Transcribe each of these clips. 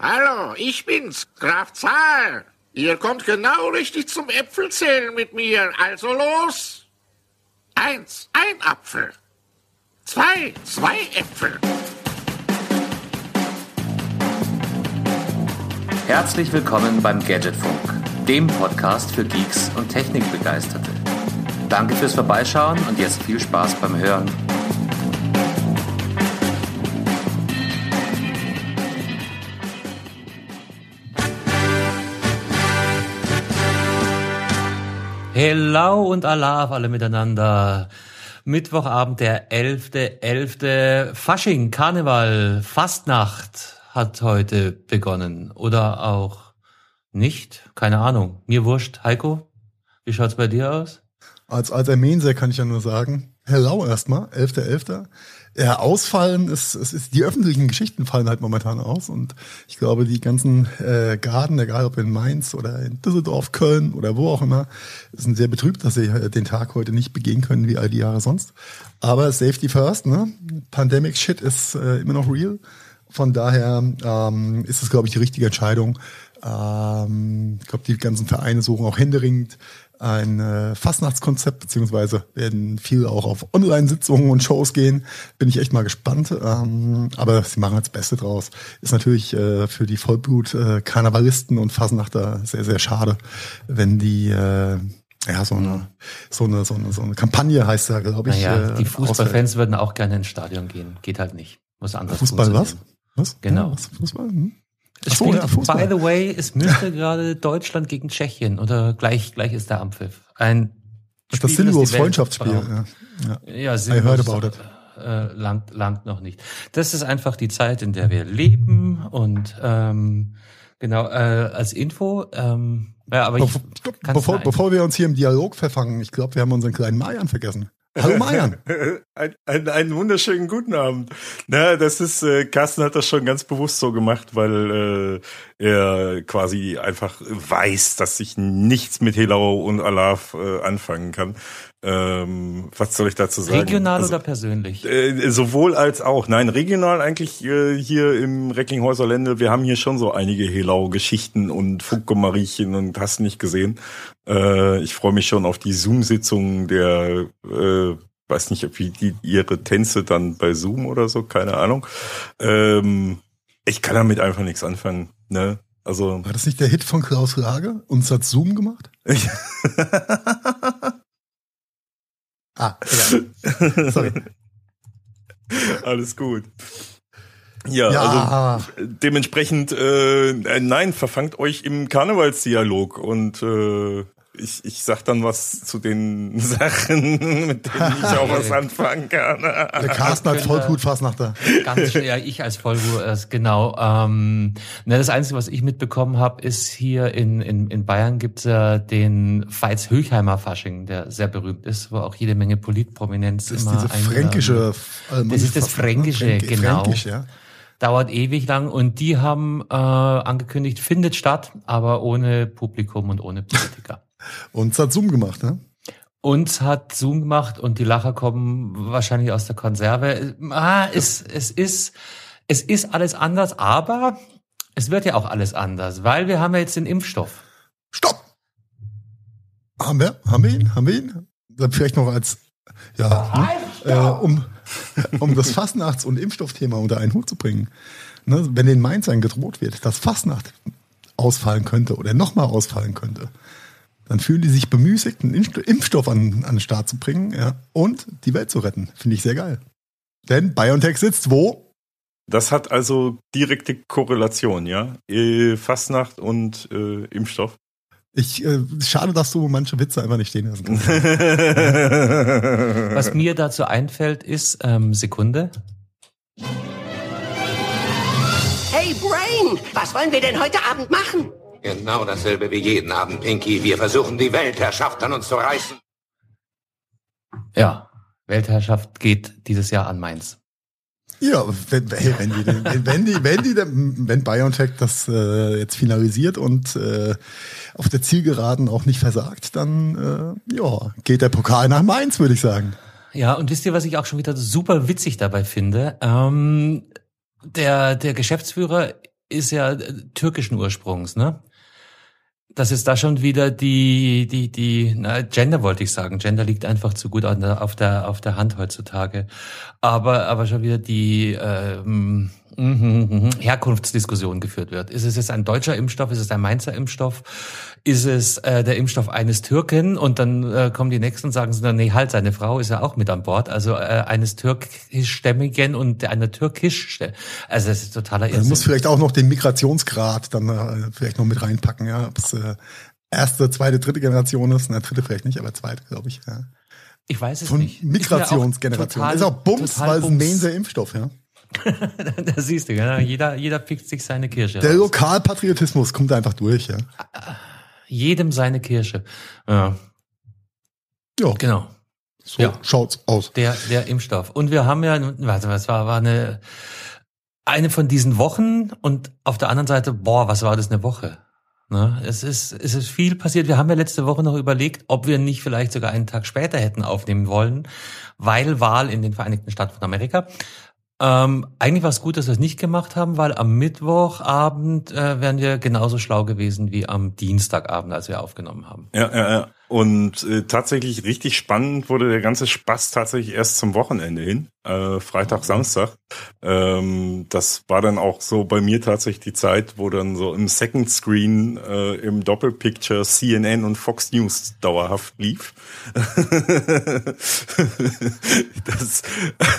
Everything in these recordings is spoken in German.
Hallo, ich bin's, Graf Zahl. Ihr kommt genau richtig zum Äpfelzählen mit mir. Also los. Eins, ein Apfel. Zwei, zwei Äpfel. Herzlich willkommen beim Gadgetfunk, dem Podcast für Geeks und Technikbegeisterte. Danke fürs Vorbeischauen und jetzt viel Spaß beim Hören. Hello und Allah auf alle miteinander. Mittwochabend, der 11.11. 11. Fasching, Karneval, Fastnacht hat heute begonnen. Oder auch nicht? Keine Ahnung. Mir wurscht. Heiko, wie schaut's bei dir aus? Als alter Menser kann ich ja nur sagen, hello erstmal, 11.11. .11. Ja, ausfallen ist, es ist, die öffentlichen Geschichten fallen halt momentan aus und ich glaube, die ganzen äh, Garten, egal ob in Mainz oder in Düsseldorf, Köln oder wo auch immer, sind sehr betrübt, dass sie äh, den Tag heute nicht begehen können wie all die Jahre sonst. Aber Safety first, ne? Pandemic Shit ist äh, immer noch real. Von daher ähm, ist es, glaube ich, die richtige Entscheidung. Ähm, ich glaube, die ganzen Vereine suchen auch händeringend ein äh, Fastnachtskonzept, beziehungsweise werden viel auch auf Online-Sitzungen und Shows gehen. Bin ich echt mal gespannt. Ähm, aber sie machen das Beste draus. Ist natürlich äh, für die Vollblut-Karnevalisten äh, und Fasnachter sehr, sehr schade, wenn die äh, ja, so eine, so eine, so eine, so eine Kampagne heißt da, glaube ich. Naja, die äh, Fußballfans würden auch gerne ins Stadion gehen. Geht halt nicht. Muss anders Fußball was? Was? Genau. Ja, was? Fußball? Hm? Es spielt, ja, by the way, es müsste gerade Deutschland gegen Tschechien oder gleich, gleich ist der Ampfiff. Ein Spiel, das sinnlos Freundschaftsspiel. Ja, ja. ja it. Äh, langt, langt noch nicht. Das ist einfach die Zeit, in der wir leben und ähm, genau äh, als Info. Ähm, ja, aber ich bevor, bevor wir uns hier im Dialog verfangen, ich glaube, wir haben unseren kleinen Mayan vergessen. Hallo Marian. ein, ein, einen wunderschönen guten Abend. Na, das ist, äh, Carsten hat das schon ganz bewusst so gemacht, weil äh, er quasi einfach weiß, dass ich nichts mit Helau und Alaf äh, anfangen kann. Ähm, was soll ich dazu sagen? Regional also, oder persönlich? Äh, sowohl als auch. Nein, regional eigentlich äh, hier im Recklinghäuser Lände. Wir haben hier schon so einige Helau-Geschichten und Funke-Mariechen und hast nicht gesehen. Äh, ich freue mich schon auf die Zoom-Sitzung der, äh, weiß nicht, wie die ihre Tänze dann bei Zoom oder so, keine Ahnung. Ähm, ich kann damit einfach nichts anfangen. Ne? Also war das nicht der Hit von Klaus Lage? Uns hat Zoom gemacht? Ah, egal. Sorry. Alles gut. Ja, ja, also dementsprechend, äh, nein, verfangt euch im Karnevalsdialog und äh, ich, ich sag dann was zu den Sachen, mit denen ich auch was anfangen kann. Der Carsten als Vollblutfassnachter. Ganz schwer, ich als Vollblut, äh, genau. Ähm, ne, das Einzige, was ich mitbekommen habe, ist hier in, in, in Bayern gibt's ja den Veits Höchheimer Fasching, der sehr berühmt ist, wo auch jede Menge Politprominenz das immer ist diese fränkische, äh, das ist das Fränkische, Fränk genau. Fränkisch, ja dauert ewig lang und die haben äh, angekündigt, findet statt, aber ohne Publikum und ohne Politiker. Und es hat Zoom gemacht, ne? Uns hat Zoom gemacht und die Lacher kommen wahrscheinlich aus der Konserve. Ah, es, es ist, es ist alles anders, aber es wird ja auch alles anders, weil wir haben ja jetzt den Impfstoff. Stopp! Haben wir? Haben wir ihn? Haben wir ihn? Dann vielleicht noch als, ja, ne? äh, um, um das Fastnachts- und Impfstoffthema unter einen Hut zu bringen. Ne? Wenn den Mainzern gedroht wird, dass Fastnacht ausfallen könnte oder nochmal ausfallen könnte, dann fühlen die sich bemüßigt, einen Impfstoff an, an den Start zu bringen ja, und die Welt zu retten. Finde ich sehr geil. Denn BioNTech sitzt wo? Das hat also direkte Korrelation, ja? Äh, Fastnacht und äh, Impfstoff. Ich, äh, schade, dass du manche Witze einfach nicht stehen lassen kannst. Was mir dazu einfällt, ist, ähm, Sekunde. Hey Brain, was wollen wir denn heute Abend machen? Genau dasselbe wie jeden Abend, Pinky. Wir versuchen, die Weltherrschaft an uns zu reißen. Ja, Weltherrschaft geht dieses Jahr an Mainz. Ja, wenn, wenn die, wenn die, wenn die, wenn BioNTech das äh, jetzt finalisiert und äh, auf der Zielgeraden auch nicht versagt, dann äh, ja, geht der Pokal nach Mainz, würde ich sagen. Ja, und wisst ihr, was ich auch schon wieder super witzig dabei finde? Ähm, der, der Geschäftsführer ist ja äh, türkischen Ursprungs, ne? Das ist da schon wieder die, die, die, na, Gender wollte ich sagen. Gender liegt einfach zu gut an der, auf der, auf der Hand heutzutage. Aber, aber schon wieder die, ähm, mhm, Herkunftsdiskussion geführt wird. Ist es jetzt ein deutscher Impfstoff? Ist es ein Mainzer Impfstoff? Ist es äh, der Impfstoff eines Türken? Und dann äh, kommen die Nächsten und sagen, so, nee, halt, seine Frau ist ja auch mit an Bord. Also äh, eines türkischstämmigen und einer türkisch Also das ist totaler Man Irrsinn. muss vielleicht auch noch den Migrationsgrad dann äh, vielleicht noch mit reinpacken, ja. Ob es äh, erste, zweite, dritte Generation ist. Na, dritte vielleicht nicht, aber zweite, glaube ich. Ja. Ich weiß es Von nicht. Migrationsgeneration. Ist Ist auch Bums, weil es ein. Mainzer Impfstoff, ja. da siehst du, genau. jeder, jeder pickt sich seine Kirsche. Der raus. Lokalpatriotismus kommt einfach durch, ja. Jedem seine Kirsche. Ja, Ja, genau. so Ja. schaut's aus. Der, der Impfstoff. Und wir haben ja, warte, was war, war eine, eine von diesen Wochen und auf der anderen Seite, boah, was war das eine Woche? Ne? Es ist, es ist viel passiert. Wir haben ja letzte Woche noch überlegt, ob wir nicht vielleicht sogar einen Tag später hätten aufnehmen wollen, weil Wahl in den Vereinigten Staaten von Amerika. Ähm, eigentlich war es gut, dass wir es nicht gemacht haben, weil am Mittwochabend äh, wären wir genauso schlau gewesen wie am Dienstagabend, als wir aufgenommen haben. Ja, ja, ja. Und äh, tatsächlich richtig spannend wurde der ganze Spaß tatsächlich erst zum Wochenende hin, äh, Freitag, Samstag. Ähm, das war dann auch so bei mir tatsächlich die Zeit, wo dann so im Second Screen äh, im Doppelpicture CNN und Fox News dauerhaft lief. das,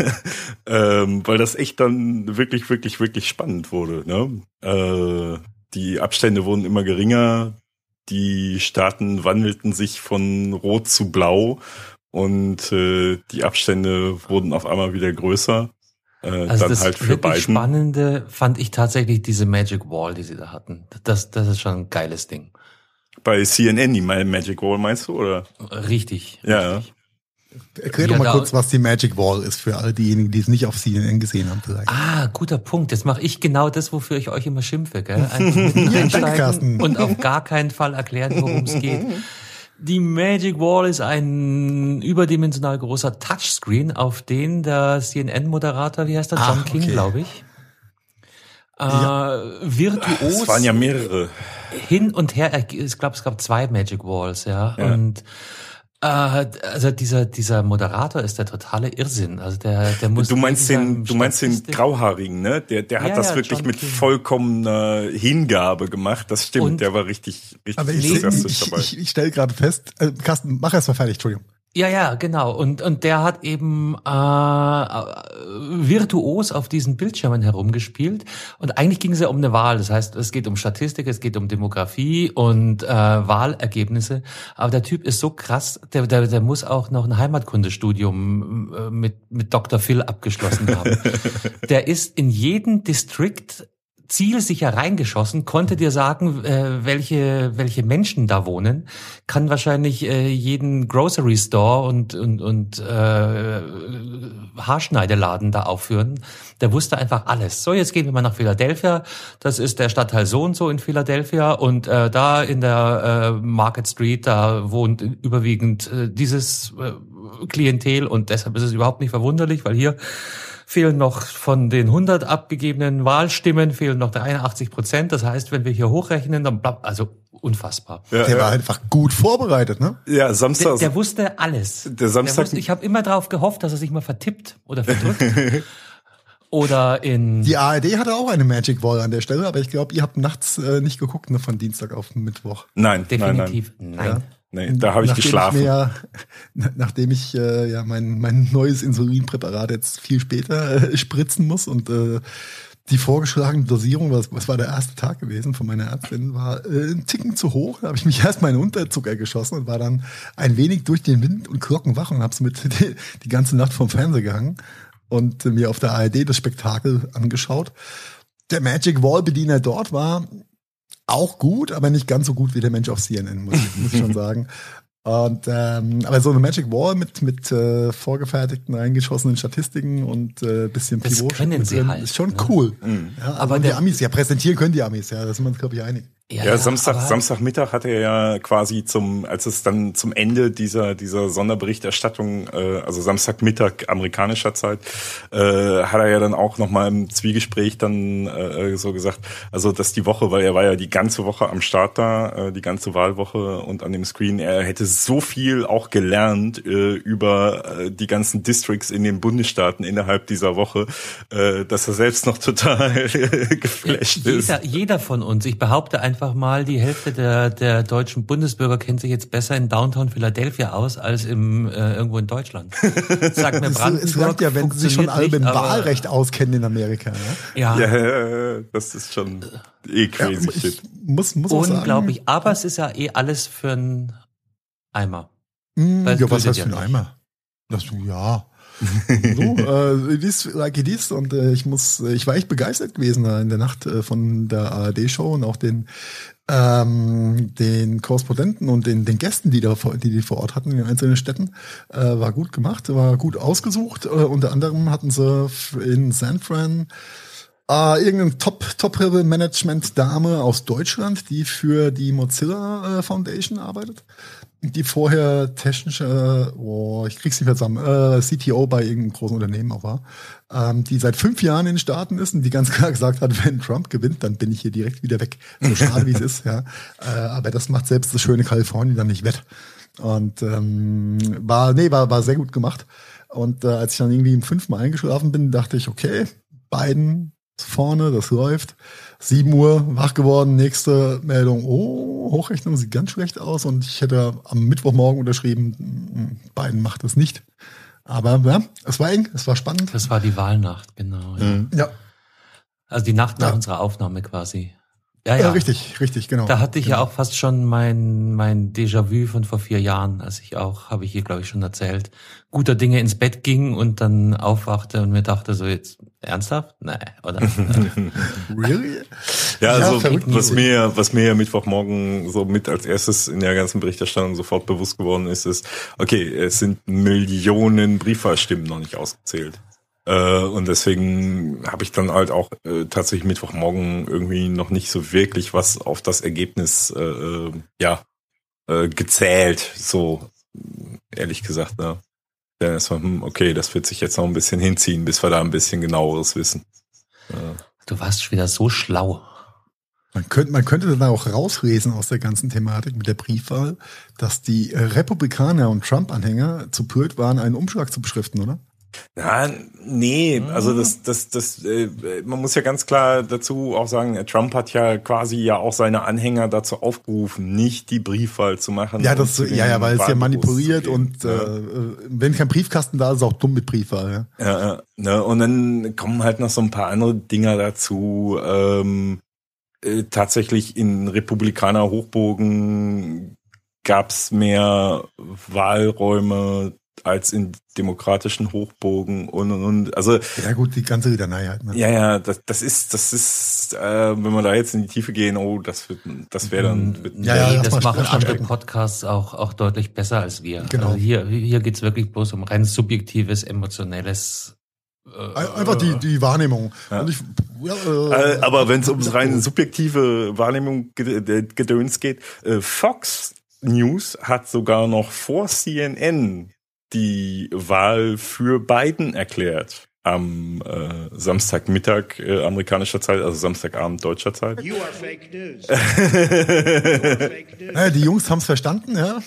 ähm, weil das echt dann wirklich, wirklich, wirklich spannend wurde. Ne? Äh, die Abstände wurden immer geringer, die Staaten wandelten sich von rot zu blau und äh, die Abstände wurden auf einmal wieder größer. Äh, Also dann das halt für wirklich Biden. Spannende fand ich tatsächlich diese Magic Wall, die sie da hatten. Das, das ist schon ein geiles Ding. Bei CNN, die Ma- Magic Wall meinst du, oder? Richtig. Ja. richtig. Erklär Ja, doch mal da- kurz, was die Magic Wall ist für all diejenigen, die es nicht auf CNN gesehen haben vielleicht. Ah, guter Punkt. Jetzt mache ich genau das, wofür ich euch immer schimpfe. Gell? Einsteigen und auf gar keinen Fall erklären, worum es geht. Die Magic Wall ist ein überdimensional großer Touchscreen, auf den der CNN-Moderator, wie heißt der, John Ah, King, okay. glaube ich, äh, virtuos Es waren ja mehrere. hin und her, ich glaube, es gab zwei Magic Walls, ja. Ja. Und also dieser dieser Moderator ist der totale Irrsinn. Also der der muss Du meinst den, du meinst den Grauhaarigen, ne? Der, der hat Ja, das ja, wirklich John mit King. vollkommener Hingabe gemacht. Das stimmt. Und- der war richtig, richtig Aber ich, ich, enthusiastisch ich, dabei. ich, ich stelle gerade fest, äh, Carsten, mach erst mal fertig, Entschuldigung. Ja, ja, genau. Und und der hat eben äh, äh, virtuos auf diesen Bildschirmen herumgespielt. Und eigentlich ging es ja um eine Wahl. Das heißt, es geht um Statistik, es geht um Demografie und äh, Wahlergebnisse. Aber der Typ ist so krass, der, der, der muss auch noch ein Heimatkundestudium äh, mit mit Dr. Phil abgeschlossen haben. der ist in jeden Distrikt zielsicher reingeschossen, konnte dir sagen, äh, welche welche Menschen da wohnen, kann wahrscheinlich äh, jeden Grocery Store und und und äh, Haarschneideladen da aufführen. Der wusste einfach alles. So, jetzt gehen wir mal nach Philadelphia. Das ist der Stadtteil so und so in Philadelphia und äh, da in der äh, Market Street, da wohnt überwiegend äh, dieses äh, Klientel und deshalb ist es überhaupt nicht verwunderlich, weil hier fehlen noch von den 100 abgegebenen Wahlstimmen fehlen noch 83 Prozent. Das heißt, wenn wir hier hochrechnen, dann bleibt also unfassbar. Ja, Der ja. war einfach gut vorbereitet, ne? ja, Der, Samstag. der wusste alles. Der Samstag- wusste, ich habe immer darauf gehofft, dass er sich mal vertippt oder verdrückt. oder in Die ARD hatte auch eine Magic Wall an der Stelle, aber ich glaube, ihr habt nachts äh, nicht geguckt, ne, von Dienstag auf Mittwoch. nein, nein, nein. definitiv nein. Nee, da habe ich Nachdem geschlafen. Ich ja- na- nachdem ich äh, ja mein, mein neues Insulinpräparat jetzt viel später äh, spritzen muss und äh, die vorgeschlagene Dosierung, was, was war der erste Tag gewesen von meiner Ärztin, war äh, ein Ticken zu hoch. Da habe ich mich erst in Unterzucker geschossen und war dann ein wenig durch den Wind und Glocken wach und habe es mit die, die ganze Nacht vom Fernseher gehangen und äh, mir auf der ARD das Spektakel angeschaut. Der Magic Wall Bediener dort war auch gut, aber nicht ganz so gut wie der Mensch auf CNN, muss ich, muss ich schon sagen. Und ähm, aber so eine Magic Wall mit mit äh, vorgefertigten eingeschossenen Statistiken und äh, bisschen Das Pivot können mit sie drin, halt, ist schon ne? cool. Ja, Aber aber die der- Amis, ja präsentieren können die Amis, ja, da sind wir uns glaube ich einig. Ja, ja, Samstag, Samstagmittag hat er ja quasi zum, als es dann zum Ende dieser dieser Sonderberichterstattung, äh, also Samstagmittag amerikanischer Zeit, äh, hat er ja dann auch noch mal im Zwiegespräch dann äh, so gesagt, also dass die Woche, weil er war ja die ganze Woche am Start da, äh, die ganze Wahlwoche und an dem Screen, er hätte so viel auch gelernt äh, über äh, die ganzen Districts in den Bundesstaaten innerhalb dieser Woche, äh, dass er selbst noch total geflasht jeder, ist. Jeder von uns, ich behaupte einfach einfach mal, die Hälfte der, der deutschen Bundesbürger kennt sich jetzt besser in Downtown Philadelphia aus als im, äh, irgendwo in Deutschland. Sag mir Brandenburg. Es reicht ja, wenn sie sich schon alle mit Wahlrecht auskennen in Amerika. Ne? Ja. ja, das ist schon eh crazy ja, shit. Muss, muss Unglaublich. Sagen, aber es ist ja eh alles für einen Eimer. Mm, ja, was heißt ja für ein Eimer? Das, ja, so, äh, it is like it is. Und äh, ich muss, ich war echt begeistert gewesen äh, in der Nacht äh, von der ARD-Show und auch den ähm, den Korrespondenten und den, den Gästen, die da die, die vor Ort hatten in den einzelnen Städten, äh, war gut gemacht, war gut ausgesucht. Äh, unter anderem hatten sie in San Fran äh, irgendeine Top Top Management Dame aus Deutschland, die für die Mozilla äh, Foundation arbeitet die vorher technische, oh, ich krieg's nicht mehr zusammen, äh, CTO bei irgendeinem großen Unternehmen auch war, ähm, die seit fünf Jahren in den Staaten ist und die ganz klar gesagt hat, wenn Trump gewinnt, dann bin ich hier direkt wieder weg. So schade wie es ist, ja. Äh, aber das macht selbst das schöne Kalifornien dann nicht wett. Und ähm, war, nee, war, war sehr gut gemacht. Und äh, als ich dann irgendwie im fünften Mal eingeschlafen bin, dachte ich, okay, beiden vorne, das läuft. 7 Uhr wach geworden, nächste Meldung, oh, Hochrechnung sieht ganz schlecht aus und ich hätte am Mittwochmorgen unterschrieben, Biden macht es nicht. Aber ja, es war eng, es war spannend. Das war die Wahlnacht, genau. Ja. Mhm. ja. Also die Nacht nach ja. unserer Aufnahme quasi. Ja, ja, ja, richtig, richtig, genau. Da hatte ich genau. ja auch fast schon mein mein Déjà-vu von vor vier Jahren, als ich auch, habe ich hier glaube ich schon erzählt, guter Dinge ins Bett ging und dann aufwachte und mir dachte so jetzt ernsthaft, nee, oder? really? Ja, also ja, was mir was mir ja Mittwochmorgen so mit als erstes in der ganzen Berichterstattung sofort bewusst geworden ist, ist okay, es sind Millionen Briefwahlstimmen noch nicht ausgezählt. Äh, und deswegen habe ich dann halt auch äh, tatsächlich Mittwochmorgen irgendwie noch nicht so wirklich was auf das Ergebnis äh, äh ja äh, gezählt, so ehrlich gesagt. Ne? Dann ist man, hm, okay, das wird sich jetzt noch ein bisschen hinziehen, bis wir da ein bisschen genaueres wissen. Du warst schon wieder so schlau. Man könnte, man könnte dann auch rauslesen aus der ganzen Thematik mit der Briefwahl, dass die Republikaner und Trump-Anhänger zu blöd waren, einen Umschlag zu beschriften, oder? Ja, nee, also das, das, das, äh, man muss ja ganz klar dazu auch sagen, Trump hat ja quasi ja auch seine Anhänger dazu aufgerufen, nicht die Briefwahl zu machen. Ja, das, ja, ja, weil es ja manipuliert und ja. Äh, wenn kein Briefkasten da ist, ist auch dumm mit Briefwahl. Ja, ja, ne, und dann kommen halt noch so ein paar andere Dinger dazu. Ähm, äh, tatsächlich in Republikaner Hochbogen gab's mehr Wahlräume als in demokratischen Hochbogen und und und. Also ja gut, die ganze Litanei halt. Ne? Ja, ja, das, das ist, das ist, äh, wenn wir da jetzt in die Tiefe gehen, oh, das wird, das wäre dann. Wird ja, ja, nee, das machen andere Podcasts auch auch deutlich besser als wir. Genau. Also hier hier geht's wirklich bloß um rein subjektives, emotionelles. Äh, Einfach die die Wahrnehmung. Ja. Ich, ja, äh, äh, aber wenn es ums rein subjektive Wahrnehmung gedöns geht, äh, Fox News hat sogar noch vor CNN die Wahl für Biden erklärt am äh, Samstagmittag äh, amerikanischer Zeit, also Samstagabend deutscher Zeit. You are fake news. ja, die Jungs haben es verstanden, ja.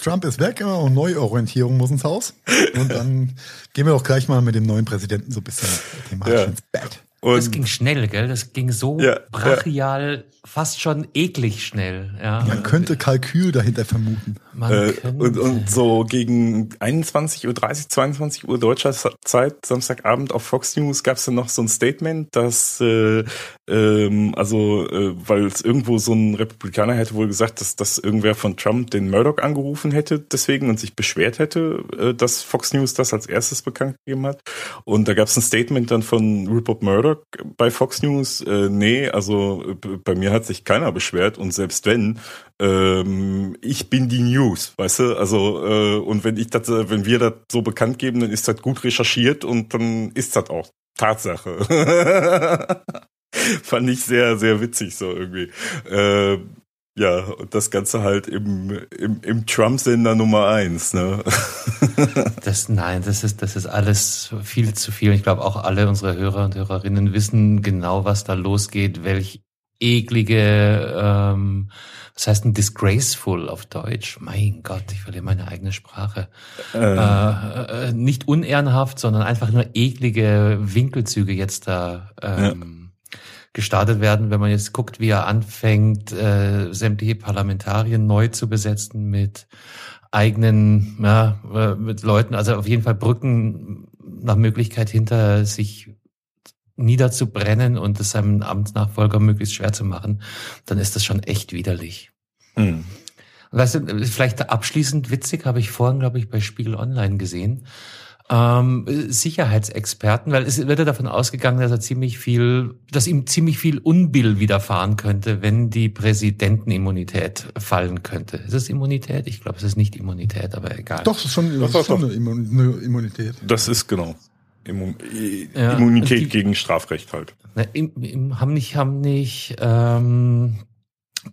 Trump ist weg und Neuorientierung muss ins Haus. Und dann gehen wir doch gleich mal mit dem neuen Präsidenten so ein bisschen thematisch ja. ins Bett. Und das ging schnell, gell? Das ging so ja, brachial, ja. Fast schon eklig schnell. Ja. Man könnte Kalkül dahinter vermuten. Äh, und, und so gegen 21.30 Uhr, 22 Uhr deutscher Zeit, Samstagabend auf Fox News, gab es dann noch so ein Statement, dass äh, ähm, also äh, weil es irgendwo so ein Republikaner hätte wohl gesagt, dass, dass irgendwer von Trump den Murdoch angerufen hätte deswegen und sich beschwert hätte, äh, dass Fox News das als erstes bekannt gegeben hat. Und da gab es ein Statement dann von Rupert Murdoch, bei Fox News, äh, nee, also bei mir hat sich keiner beschwert und selbst wenn, ähm, ich bin die News, weißt du, also äh, und wenn ich das, äh, wenn wir das so bekannt geben, dann ist das gut recherchiert und dann ist das auch Tatsache. Fand ich sehr, sehr witzig so irgendwie. Äh, ja, und das Ganze halt im, im, im Trump-Sender Nummer eins, ne? Das, nein, das ist, das ist alles viel zu viel. Ich glaube, auch alle unsere Hörer und Hörerinnen wissen genau, was da losgeht, welch eklige, ähm, was heißt ein disgraceful auf Deutsch? Mein Gott, ich verliere meine eigene Sprache. Ähm. Äh, äh, nicht unehrenhaft, sondern einfach nur eklige Winkelzüge jetzt da ähm, gestartet werden, wenn man jetzt guckt, wie er anfängt, äh, sämtliche Parlamentarien neu zu besetzen mit eigenen, ja, äh, mit Leuten, also auf jeden Fall Brücken nach Möglichkeit hinter sich niederzubrennen und es seinem Amtsnachfolger möglichst schwer zu machen, dann ist das schon echt widerlich. Hm. Weißt du, vielleicht abschließend witzig, habe ich vorhin, glaube ich, bei Spiegel Online gesehen. Ähm, Sicherheitsexperten, weil es wird ja davon ausgegangen, dass er ziemlich viel, dass ihm ziemlich viel Unbill widerfahren könnte, wenn die Präsidentenimmunität fallen könnte. Ist es Immunität? Ich glaube, es ist nicht Immunität, aber egal. Doch, das ist schon, das Doch, ist schon eine Immunität. Das ist genau. Immu I- Ja, Immunität die- gegen Strafrecht halt. Ne, im, im, haben nicht, haben nicht ähm,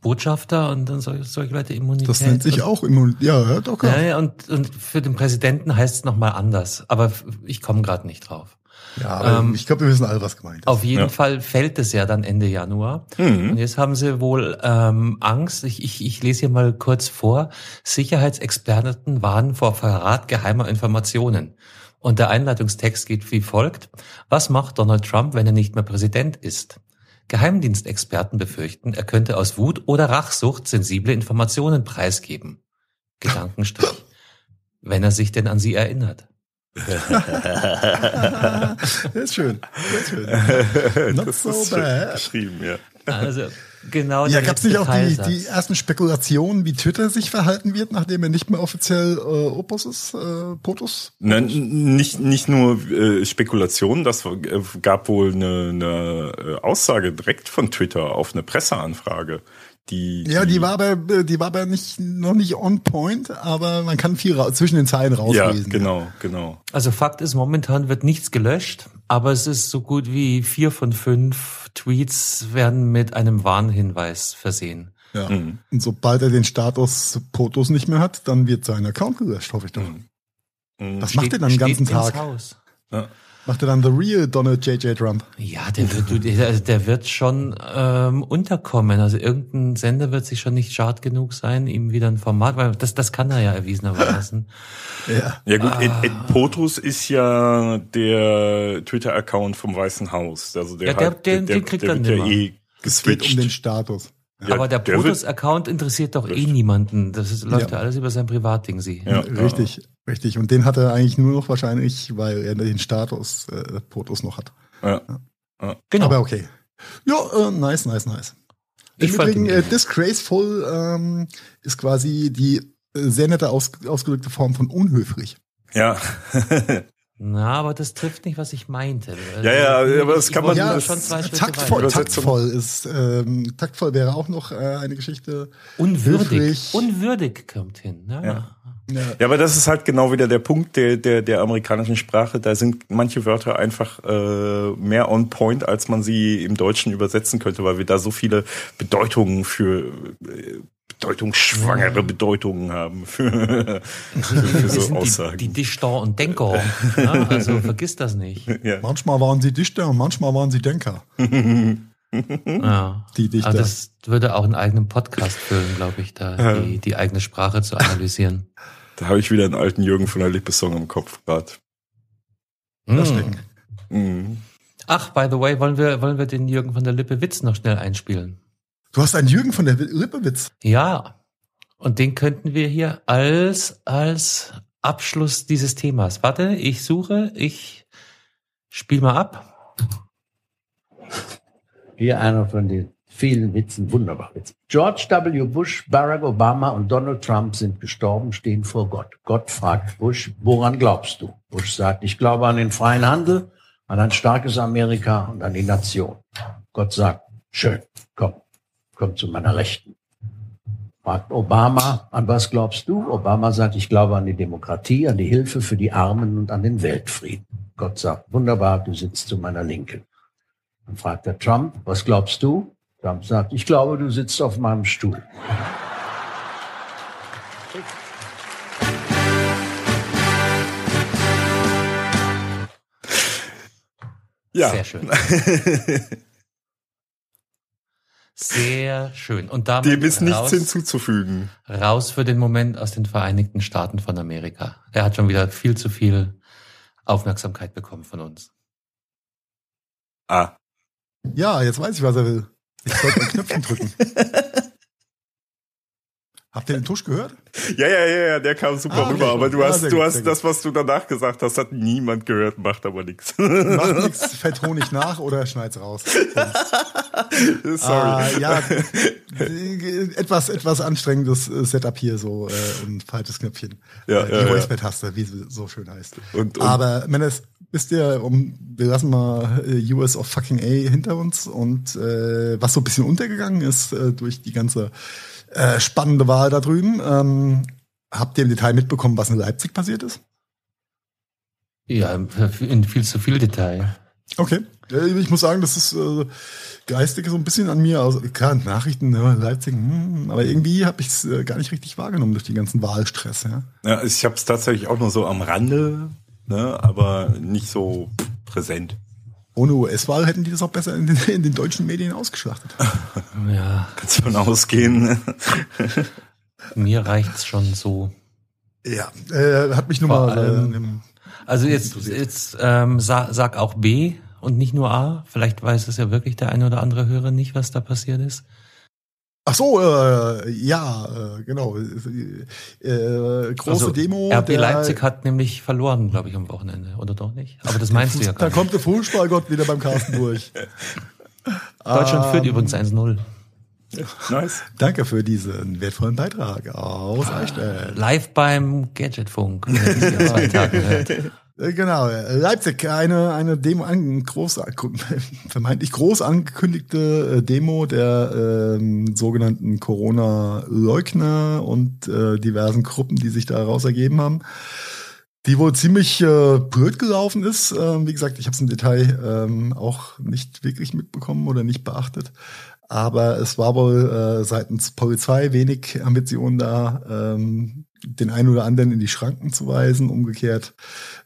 Botschafter und dann solche, solche Leute Immunität. Das nennt sich und, auch Immunität. Ja, ja, doch, Ja, ja. und, und für den Präsidenten heißt es nochmal anders. Aber ich komme gerade nicht drauf. ja aber Ähm, ich glaube, wir wissen alle, was gemeint ist. Auf jeden Ja. Fall fällt es ja dann Ende Januar. Mhm. Und jetzt haben sie wohl ähm, Angst. Ich, ich, ich lese hier mal kurz vor. Sicherheitsexperten warnen vor Verrat geheimer Informationen. Und der Einleitungstext geht wie folgt. Was macht Donald Trump, wenn er nicht mehr Präsident ist? Geheimdienstexperten befürchten, er könnte aus Wut oder Rachsucht sensible Informationen preisgeben. Gedankenstrich. wenn er sich denn an sie erinnert. das ist schön. Das ist schön. Not das so ist schön bad. geschrieben, ja. Also genau. Ja, gab es nicht auch die, die ersten Spekulationen, wie Twitter sich verhalten wird, nachdem er nicht mehr offiziell äh, Opus ist, äh, POTUS? Nein, nicht, nicht nur äh, Spekulationen, das äh, gab wohl eine, eine äh, Aussage direkt von Twitter auf eine Presseanfrage. Die, Ja, die war aber, die war aber nicht, noch nicht on point, aber man kann viel zwischen den Zeilen Ja, rauslesen. genau, genau. Also Fakt ist, momentan wird nichts gelöscht, aber es ist so gut wie vier von fünf Tweets werden mit einem Warnhinweis versehen. Ja. Mhm. Und sobald er den Status POTUS nicht mehr hat, dann wird sein Account gelöscht, hoffe ich doch. Mhm. Was macht er dann den ganzen steht Tag? Haus. Macht er dann the real Donald J.J. Trump? Ja, der wird, du, der, der wird schon ähm, unterkommen. Also irgendein Sender wird sich schon nicht schad genug sein, ihm wieder ein Format, weil das, das kann er ja erwiesenerweise. Ja. Ja gut, Ed, Ed Potus ist ja der Twitter-Account vom Weißen Haus. Also der, Ja, der- hat, den- der, den kriegt der er wird ja eh Es geht geswitcht. um den Status. Ja, aber der, der Protus-Account interessiert doch eh niemanden. Das ist, läuft ja. Ja. alles über sein Privatding, sie. Ja. richtig, richtig. Und den hat er eigentlich nur noch wahrscheinlich, weil er den Status äh, POTUS noch hat. ja. Genau. Aber okay. Ja, äh, nice, nice, nice. Ich Im Übrigen, äh, disgraceful ähm, ist quasi die äh, sehr nette aus, ausgedrückte Form von unhöflich. ja. Na, aber das trifft nicht, was ich meinte. Ja, ja, Ich- aber das kann man- Ja, schon zwei taktvoll, taktvoll ist, ähm, taktvoll wäre auch noch äh, eine Geschichte. Unwürdig. höflich. Unwürdig kommt hin. Ja. Ja. Ja, Ja, aber das ist halt genau wieder der Punkt der, der, der amerikanischen Sprache. Da sind manche Wörter einfach äh, mehr on point, als man sie im Deutschen übersetzen könnte, weil wir da so viele Bedeutungen für äh, bedeutungsschwangere Bedeutungen haben für, für, so sind Aussagen. die, die Dichter und Denker. Ja, also vergiss das nicht. ja. manchmal waren sie Dichter und manchmal waren sie Denker. Ja. Die Dichter. Aber das würde auch einen eigenen Podcast füllen, glaube ich, da die, die eigene Sprache zu analysieren. Da habe ich wieder einen alten Jürgen von der Lippe-Song im Kopf gerade. Mm. Mhm. Ach, by the way, wollen wir, wollen wir den Jürgen von der Lippe Witz noch schnell einspielen? Du hast einen Jürgen von der Lippewitz. Ja. Und den könnten wir hier als, als Abschluss dieses Themas. Warte, ich suche, ich spiel mal ab. Hier einer von den vielen Witzen, wunderbar Witz. George W. Bush, Barack Obama und Donald Trump sind gestorben, stehen vor Gott. Gott fragt Bush, woran glaubst du? Bush sagt, ich glaube an den freien Handel, an ein starkes Amerika und an die Nation. Gott sagt, schön, komm, komm zu meiner Rechten. Fragt Obama, an was glaubst du? Obama sagt, ich glaube an die Demokratie, an die Hilfe für die Armen und an den Weltfrieden. Gott sagt, wunderbar, du sitzt zu meiner Linken. Dann fragt er Trump, was glaubst du? Trump sagt, ich glaube, du sitzt auf meinem Stuhl. Ja. Sehr schön. Sehr schön. Und damit Dem ist nichts raus, hinzuzufügen. raus für den Moment aus den Vereinigten Staaten von Amerika. Er hat schon wieder viel zu viel Aufmerksamkeit bekommen von uns. Ah. Ja, jetzt weiß ich, was er will. Ich sollte ein Knöpfchen drücken. Habt ihr den Tusch gehört? Ja, ja, ja, ja, der kam super Ah, okay, rüber. Aber du Ah, hast, du gut, hast das, was du danach gesagt hast, hat niemand gehört, macht aber nichts. Macht nichts, fällt Honig nach oder schneid's raus. Sorry. Ah, ja, etwas, etwas anstrengendes äh, Setup hier so äh, und falsches Knöpfchen. Ja, äh, die ja, ja. Voicemail-Taste, wie sie so schön heißt. Und- und- Aber Mendes, wisst ihr, um, wir lassen mal äh, US of fucking A hinter uns und äh, was so ein bisschen untergegangen ist äh, durch die ganze äh, spannende Wahl da drüben. Ähm, habt ihr im Detail mitbekommen, was in Leipzig passiert ist? Ja, in viel zu viel Detail. Okay. Äh, Ich muss sagen, das ist äh, geistig so ein bisschen an mir. Also, klar, Nachrichten, ja, Leipzig, hm, aber irgendwie habe ich es äh, gar nicht richtig wahrgenommen durch den ganzen Wahlstress. Ja? Ja, ich habe es tatsächlich auch nur so am Rande, ne, aber nicht so präsent. Ohne US-Wahl hätten die das auch besser in den, in den deutschen Medien ausgeschlachtet. Ja, Kannst du von ausgehen. mir reicht's schon so. Ja, äh, hat mich nur Vor mal. allem- Äh, im- Also jetzt, jetzt ähm, sag, sag auch B und nicht nur A. Vielleicht weiß es ja wirklich der eine oder andere Hörer nicht, was da passiert ist. Ach so, äh, ja, äh, genau. Äh, große Also, Demo. RB der- Leipzig hat nämlich verloren, glaube ich, am Wochenende, oder doch nicht? Aber das meinst du ja Da gar nicht. kommt der Fußballgott wieder beim Carsten durch. Deutschland führt Ähm, übrigens 1-0. nice. Danke für diesen wertvollen Beitrag aus Eichstätt. Live beim Gadgetfunk. Äh, Genau, äh, Leipzig, eine, eine Demo, ein groß, vermeintlich groß angekündigte äh, Demo der ähm, sogenannten Corona-Leugner und äh, diversen Gruppen, die sich daraus ergeben haben, die wohl ziemlich äh, blöd gelaufen ist. Ähm, wie gesagt, ich habe es im Detail ähm, auch nicht wirklich mitbekommen oder nicht beachtet. Aber es war wohl äh, seitens Polizei wenig Ambition da, ähm, den einen oder anderen in die Schranken zu weisen. Umgekehrt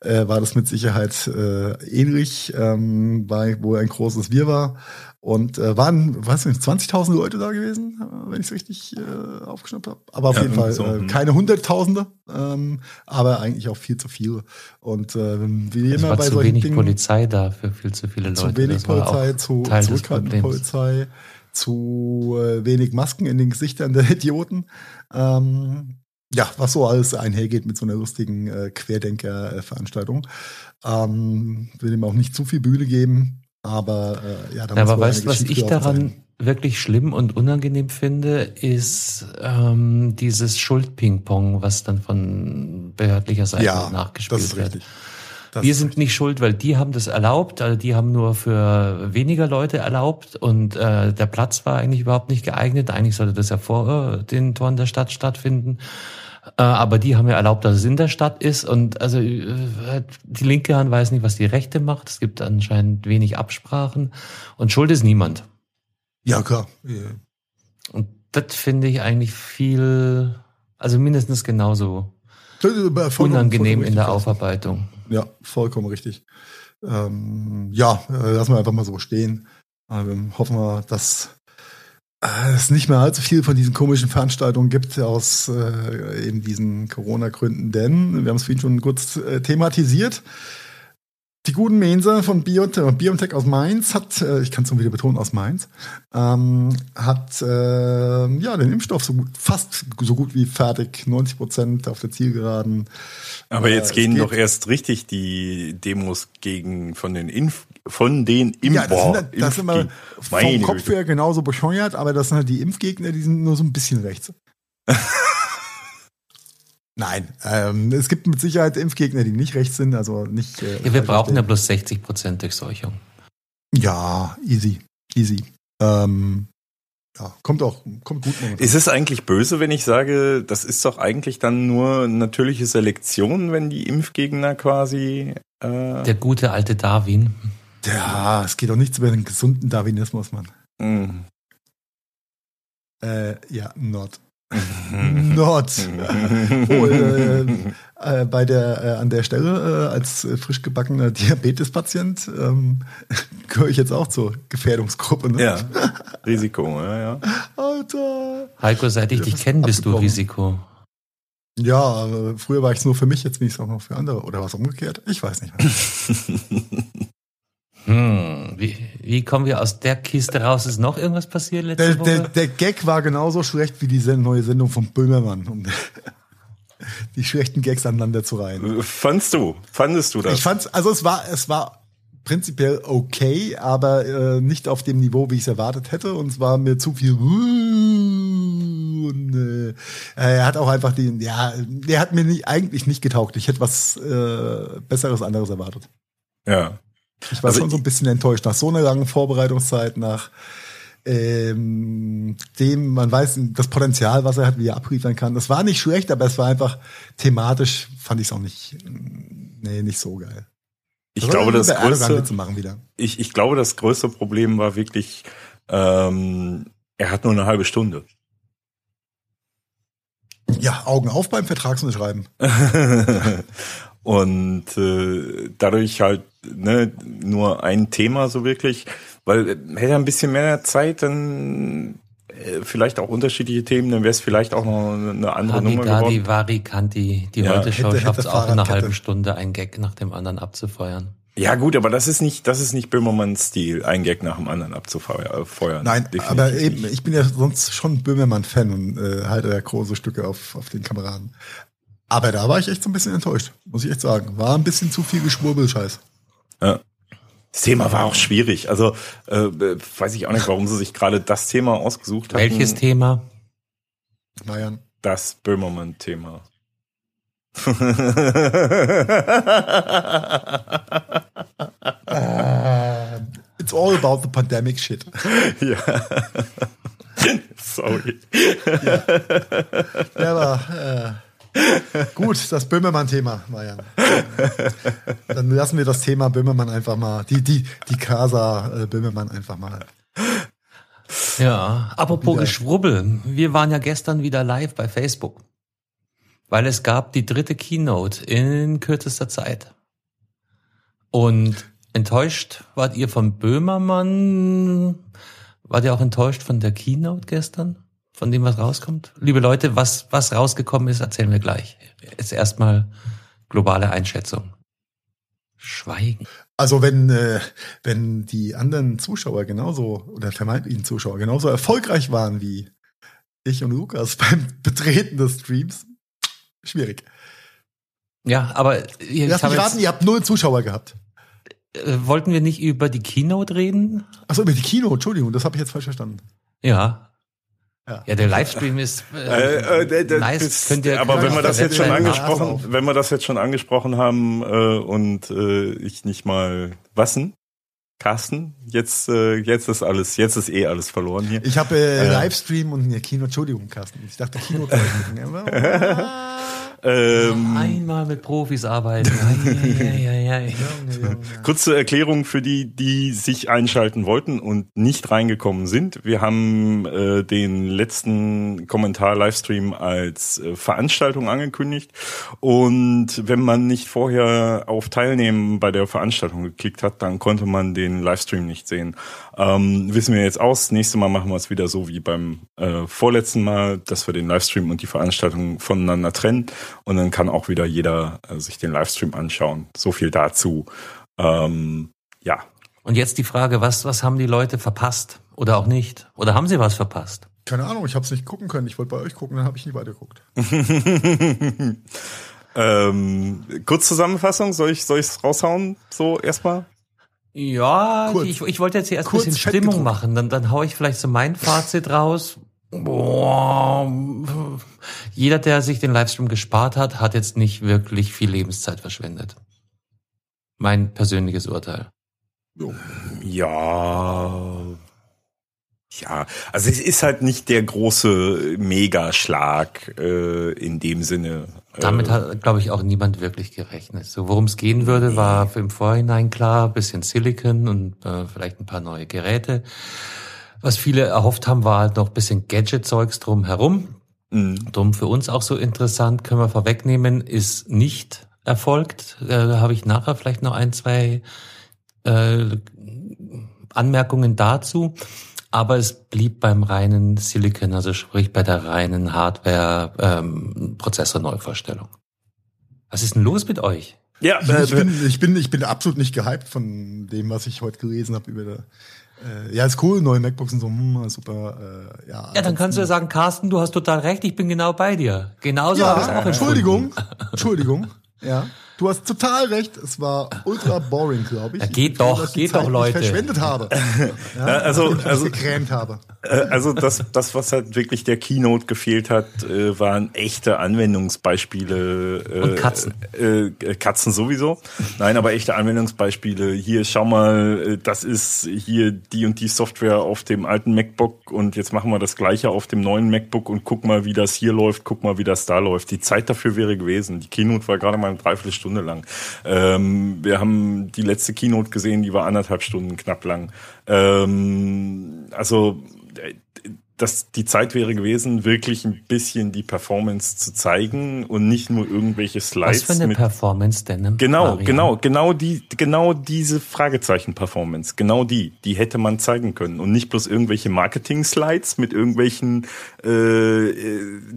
äh, war das mit Sicherheit äh, ähnlich, ähm, war wohl ein großes Wirrwarr. Und äh, waren, weiß nicht, 20.000 Leute da gewesen, äh, wenn ich es richtig äh, aufgeschnappt habe. Aber auf Ja, jeden Fall so, äh, keine Hunderttausende, ähm, aber eigentlich auch viel zu viel. Und äh, wie Es immer war bei zu solchen wenig Dingen, Polizei da für viel zu viele Leute. zu wenig Das war Polizei, auch zu zurückhaltende. Polizei, zu äh, wenig Masken in den Gesichtern der Idioten. Ähm, ja, was so alles einhergeht mit so einer lustigen äh, Querdenker-Veranstaltung. Ähm, will ihm auch nicht zu viel Bühne geben, aber äh, ja, da Ja, aber weißt du, was ich daran wirklich schlimm und unangenehm finde, ist ähm, dieses Schuld-Ping-Pong, was dann von behördlicher sein. Seite Ja, nachgespielt das ist wird. Das Wir sind nicht schuld, weil die haben das erlaubt, also die haben nur für weniger Leute erlaubt und äh, der Platz war eigentlich überhaupt nicht geeignet. Eigentlich sollte das ja vor äh, den Toren der Stadt stattfinden. Äh, aber die haben ja erlaubt, dass es in der Stadt ist und also äh, die linke Hand weiß nicht, was die rechte macht. Es gibt anscheinend wenig Absprachen und schuld ist niemand. Ja, klar. Und das finde ich eigentlich viel, also mindestens genauso unangenehm in der. Aufarbeitung. Ja, vollkommen richtig. Ähm, ja, äh, lassen wir einfach mal so stehen. Ähm, hoffen wir, dass äh, es nicht mehr allzu viel von diesen komischen Veranstaltungen gibt aus äh, eben diesen Corona-Gründen, denn wir haben es vorhin schon kurz äh, thematisiert. Die guten Mensa von Biotech, Biontech aus Mainz hat, äh, ich kann es nur wieder betonen, aus Mainz, ähm, hat äh, ja den Impfstoff so gut, fast so gut wie fertig, 90 Prozent auf der Zielgeraden. Aber Äh, jetzt es gehen doch erst richtig die Demos gegen von den Inf von den Impf Ja, das sind, halt- das sind Impfgeg- vom Kopf her genauso bescheuert, aber das sind halt die Impfgegner, die sind nur so ein bisschen rechts. Nein, ähm, es gibt mit Sicherheit Impfgegner, die nicht rechts sind, also nicht. Äh, Ja, wir falsch brauchen ja bloß 60 Prozent Durchseuchung. Ja, easy, easy. Ähm, ja, kommt auch, kommt gut. momentan. Ist es eigentlich böse, wenn ich sage, das ist doch eigentlich dann nur natürliche Selektion, wenn die Impfgegner quasi äh, Der gute alte Darwin. Ja, es geht doch nichts über den gesunden Darwinismus, Mann. Mhm. Äh, ja, not. Not. Oh, äh, äh, bei der, äh, an der Stelle, äh, als äh, frisch gebackener Diabetespatient, ähm, gehöre ich jetzt auch zur Gefährdungsgruppe. Ne? Ja, Risiko, ja, ja. Alter. Heiko, seit ich dich fast kenne, bist du. Risiko. Ja, aber früher war ich es nur für mich, jetzt bin ich es auch noch für andere. Oder was umgekehrt? Ich weiß nicht mehr. Hm, wie, wie kommen wir aus der Kiste raus? Ist noch irgendwas passiert letzte Der, Woche? der, der Gag war genauso schlecht wie die neue Sendung von Böhmermann, um die schlechten Gags aneinander zu reihen. Fandst du? Fandest du das? Ich fand's, also es war, es war prinzipiell okay, aber äh, nicht auf dem Niveau, wie ich es erwartet hätte. Und es war mir zu viel. Und, äh, er hat auch einfach den, ja, der hat mir nicht, eigentlich nicht getaugt. Ich hätte was äh, Besseres anderes erwartet. ja. Ich war Also schon so ein bisschen enttäuscht nach so einer langen Vorbereitungszeit, nach ähm, dem, man weiß, das Potenzial, was er hat, wie er abliefern kann. Das war nicht schlecht, aber es war einfach thematisch, fand ich es auch nicht, nee, nicht so geil. Ich glaube, das größte, ich, ich glaube, das größte Problem war wirklich, ähm, er hat nur eine halbe Stunde. Ja, Augen auf beim Vertragsunterschreiben. Und äh, dadurch halt ne, nur ein Thema so wirklich, weil äh, hätte er ein bisschen mehr Zeit, dann äh, vielleicht auch unterschiedliche Themen, dann wäre es vielleicht auch noch eine andere Nummer Havigadi, geworden. Varikanti, die Ja, Heute-Show hätte- schafft es auch in einer halben Stunde, einen Gag nach dem anderen abzufeuern. Ja gut, aber das ist nicht, das ist nicht Böhmermanns Stil, ein Gag nach dem anderen abzufeuern. Nein, Definitiv aber nicht. eben, ich bin ja sonst schon Böhmermann-Fan und äh, halte ja große Stücke auf, auf den Kameraden. Aber da war ich echt so ein bisschen enttäuscht, muss ich echt sagen. War ein bisschen zu viel Geschwurbelscheiß. Das Thema war auch schwierig. Also äh, weiß ich auch nicht, warum sie sich gerade das Thema ausgesucht haben. Welches Thema? Naja. Das Böhmermann-Thema. Äh, it's all about the pandemic shit. ja. Sorry. Ja, aber äh, gut, das Böhmermann-Thema, Marian. Dann lassen wir das Thema Böhmermann einfach mal, die, die, die Casa äh, Böhmermann einfach mal. Ja, apropos Wieder. Geschwurbel. Wir waren ja gestern wieder live bei Facebook. Weil es gab die dritte Keynote in kürzester Zeit. Und enttäuscht wart ihr von Böhmermann? Wart ihr auch enttäuscht von der Keynote gestern? Von dem, was rauskommt? Liebe Leute, was, was rausgekommen ist, erzählen wir gleich. Jetzt erstmal globale Einschätzung. Schweigen. Also wenn, äh, wenn die anderen Zuschauer genauso oder vermeintlichen Zuschauer genauso erfolgreich waren wie ich und Lukas beim Betreten des Streams, schwierig. Ja, aber ich Lass mich raten, ihr habt null Zuschauer gehabt. äh, wollten wir nicht über die Keynote reden? Achso, über die Kino, Entschuldigung, das habe ich jetzt falsch verstanden. Ja. Ja. Ja, der Livestream ist äh, Äh, äh, nice. ist- Könnt ihr, aber wenn wir das jetzt schon angesprochen- wenn wir das jetzt schon angesprochen haben äh, und äh, ich nicht mal wassen, Carsten, jetzt äh, jetzt ist alles, jetzt ist eh alles verloren hier. Ich habe äh, Livestream und ja, Kino, Entschuldigung, Carsten. Ich dachte Kino. Ähm, Einmal mit Profis arbeiten. Ei, ei, ei, ei, ei. Kurze Erklärung für die, die sich einschalten wollten und nicht reingekommen sind. Wir haben äh, den letzten Kommentar-Livestream als äh, Veranstaltung angekündigt. Und wenn man nicht vorher auf Teilnehmen bei der Veranstaltung geklickt hat, dann konnte man den Livestream nicht sehen. Ähm, wissen wir jetzt aus. Nächstes Mal machen wir es wieder so wie beim äh, vorletzten Mal, dass wir den Livestream und die Veranstaltung voneinander trennen. Und dann kann auch wieder jeder äh, sich den Livestream anschauen. So viel dazu. Ähm, ja, Und jetzt die Frage, was, was haben die Leute verpasst? Oder auch nicht? Oder haben sie was verpasst? Keine Ahnung, ich habe es nicht gucken können. Ich wollte bei euch gucken, dann habe ich nicht weitergeguckt. ähm, Kurzzusammenfassung, soll ich soll ich's raushauen? So erstmal? Ja, Kurz. ich, ich wollte jetzt hier erst ein Kurz bisschen Stimmung machen. Dann, dann hau ich vielleicht so mein Fazit raus. Boah, jeder, der sich den Livestream gespart hat, hat jetzt nicht wirklich viel Lebenszeit verschwendet. Mein persönliches Urteil. Ja. Ja, also es ist halt nicht der große Megaschlag äh, in dem Sinne. Damit hat, glaube ich, auch niemand wirklich gerechnet. So, worum es gehen würde, war im Vorhinein klar, bisschen Silicon und äh, vielleicht ein paar neue Geräte. Was viele erhofft haben, war halt noch bisschen Gadget-Zeugs drumherum. Mhm. Drum für uns auch so interessant, können wir vorwegnehmen, ist nicht erfolgt. Äh, da habe ich nachher vielleicht noch ein, zwei äh, Anmerkungen dazu. Aber es blieb beim reinen Silicon, also sprich bei der reinen Hardware-Prozessor-Neuvorstellung. Ähm, was ist denn los mit euch? Ja, äh, ich, bin, ich bin, ich bin absolut nicht gehypt von dem, was ich heute gelesen habe über der, äh, ja, ist cool, neue MacBooks und so, hm, super, äh, ja. Ja, dann kannst du ja sagen, Carsten, du hast total recht, ich bin genau bei dir. Genauso ja, habe ich es auch Entschuldigung, Entschuldigung, ja. Du hast total recht. Es war ultra boring, glaube ich. Ja, geht doch, geht Zeit doch, Leute. verschwendet habe. Ja, also, also, gekrämt habe. Äh, also das, das, was halt wirklich der Keynote gefehlt hat, äh, waren echte Anwendungsbeispiele. Äh, Und Katzen. Äh, Katzen sowieso. Nein, aber echte Anwendungsbeispiele. Hier, schau mal, das ist hier die und die Software auf dem alten MacBook und jetzt machen wir das gleiche auf dem neuen MacBook und guck mal, wie das hier läuft, guck mal, wie das da läuft. Die Zeit dafür wäre gewesen. Die Keynote war gerade mal eine Dreiviertelstunde Stunde lang. Ähm, wir haben die letzte Keynote gesehen, die war anderthalb Stunden knapp lang. Ähm, also dass die Zeit wäre gewesen, wirklich ein bisschen die Performance zu zeigen und nicht nur irgendwelche Slides. Was für eine mit Performance denn? Genau, Maria? genau, genau die, genau diese Fragezeichen-Performance, genau die, die hätte man zeigen können und nicht bloß irgendwelche Marketing-Slides mit irgendwelchen äh, äh,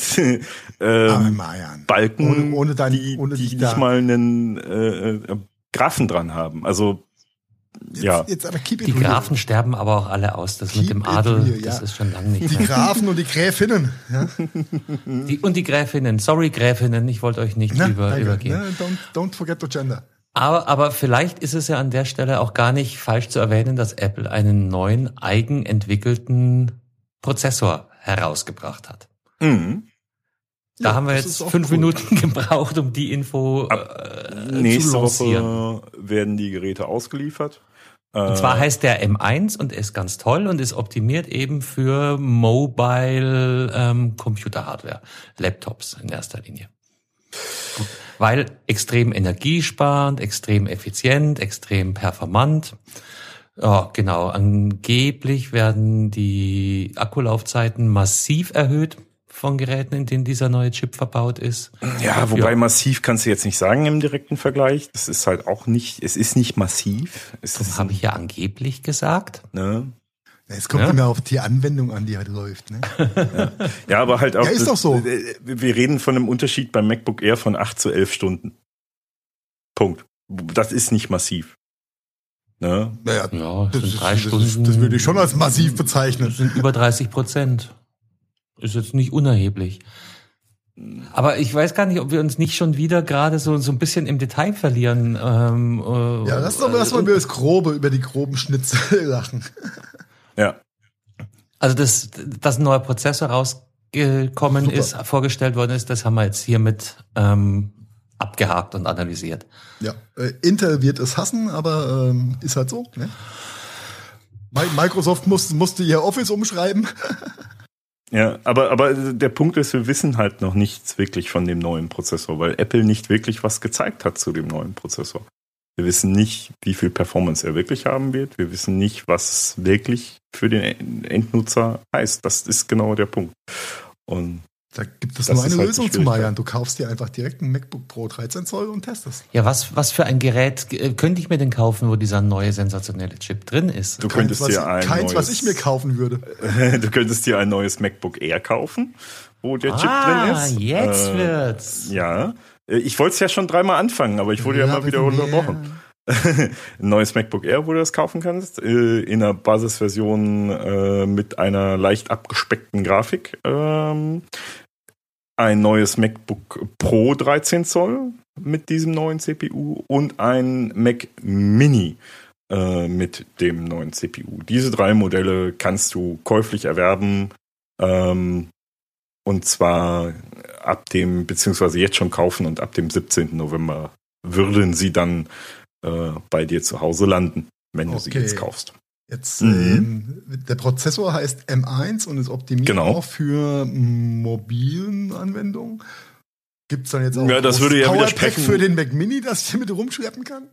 äh, Balken, ohne, ohne dein, die, ohne die nicht mal einen äh, äh, Graphen dran haben. Also Jetzt, ja. Jetzt aber keep it die Grafen sterben aber auch alle aus. Das keep mit dem Adel, real, das ja. ist schon lange nicht. Die Grafen und die Gräfinnen. Ja. Die, und die Gräfinnen. Sorry, Gräfinnen, ich wollte euch nicht Na, über, übergehen. Na, don't, don't forget to gender. Aber, aber vielleicht ist es ja an der Stelle auch gar nicht falsch zu erwähnen, dass Apple einen neuen eigenentwickelten Prozessor herausgebracht hat. Mhm. Da ja, haben wir jetzt fünf cool. Minuten gebraucht, um die Info äh, nächste zu lancieren. Woche werden die Geräte ausgeliefert. Und zwar äh, heißt der M1 und ist ganz toll und ist optimiert eben für Mobile ähm, Computer Hardware, Laptops in erster Linie. Weil extrem energiesparend, extrem effizient, extrem performant. Ja, genau. Angeblich werden die Akkulaufzeiten massiv erhöht von Geräten, in denen dieser neue Chip verbaut ist. Ja, wobei ja. massiv kannst du jetzt nicht sagen im direkten Vergleich. Das ist halt auch nicht, es ist nicht massiv. Es das habe ich ja angeblich gesagt. Ne? Es kommt ja? immer auf die Anwendung an, die halt läuft. Ne? Ja. ja, aber halt auch. Ja, ist das, doch so. Äh, wir reden von einem Unterschied beim MacBook Air von acht zu elf Stunden. Punkt. Das ist nicht massiv. Ne? Naja, ja, das, sind drei das, Stunden, das, das würde ich schon als massiv bezeichnen. Das sind über 30 Prozent. Ist jetzt nicht unerheblich. Aber ich weiß gar nicht, ob wir uns nicht schon wieder gerade so, so ein bisschen im Detail verlieren. Ähm, äh, ja, lass doch mal, lass mal über das Grobe, über die groben Schnitzel lachen. Ja. Also, dass, dass ein neuer Prozessor rausgekommen Super. ist, vorgestellt worden ist, das haben wir jetzt hiermit ähm, abgehakt und analysiert. Ja, äh, Intel wird es hassen, aber ähm, ist halt so. Ne? Microsoft muss, musste ihr Office umschreiben. Ja, aber, aber der Punkt ist, wir wissen halt noch nichts wirklich von dem neuen Prozessor, weil Apple nicht wirklich was gezeigt hat zu dem neuen Prozessor. Wir wissen nicht, wie viel Performance er wirklich haben wird. Wir wissen nicht, was wirklich für den Endnutzer heißt. Das ist genau der Punkt. Und da gibt es das nur eine halt Lösung zu Marian. Du kaufst dir einfach direkt ein MacBook Pro 13 Zoll und testest. Ja, was, was für ein Gerät äh, könnte ich mir denn kaufen, wo dieser neue sensationelle Chip drin ist? Du könntest keins, dir ein keins, neues, was ich mir kaufen würde. du könntest dir ein neues MacBook Air kaufen, wo der Chip ah, drin ist. jetzt äh, wird's. Ja. Äh, ich wollte es ja schon dreimal anfangen, aber ich wurde ja, ja mal wieder unterbrochen. ein neues MacBook Air, wo du das kaufen kannst, äh, in einer Basisversion äh, mit einer leicht abgespeckten Grafik. Ein neues MacBook Pro 13 Zoll mit diesem neuen CPU und ein Mac Mini äh, mit dem neuen CPU. Diese drei Modelle kannst du käuflich erwerben ähm, und zwar ab dem, beziehungsweise jetzt schon kaufen und ab dem 17. November würden sie dann äh, bei dir zu Hause landen, wenn du okay. sie jetzt kaufst. Jetzt, mhm. ähm, der Prozessor heißt M1 und ist optimiert genau. auch für mobilen Anwendungen. Gibt's dann jetzt auch Ja, das würde ja Powerpack für den Mac Mini, dass ich damit rumschleppen kann?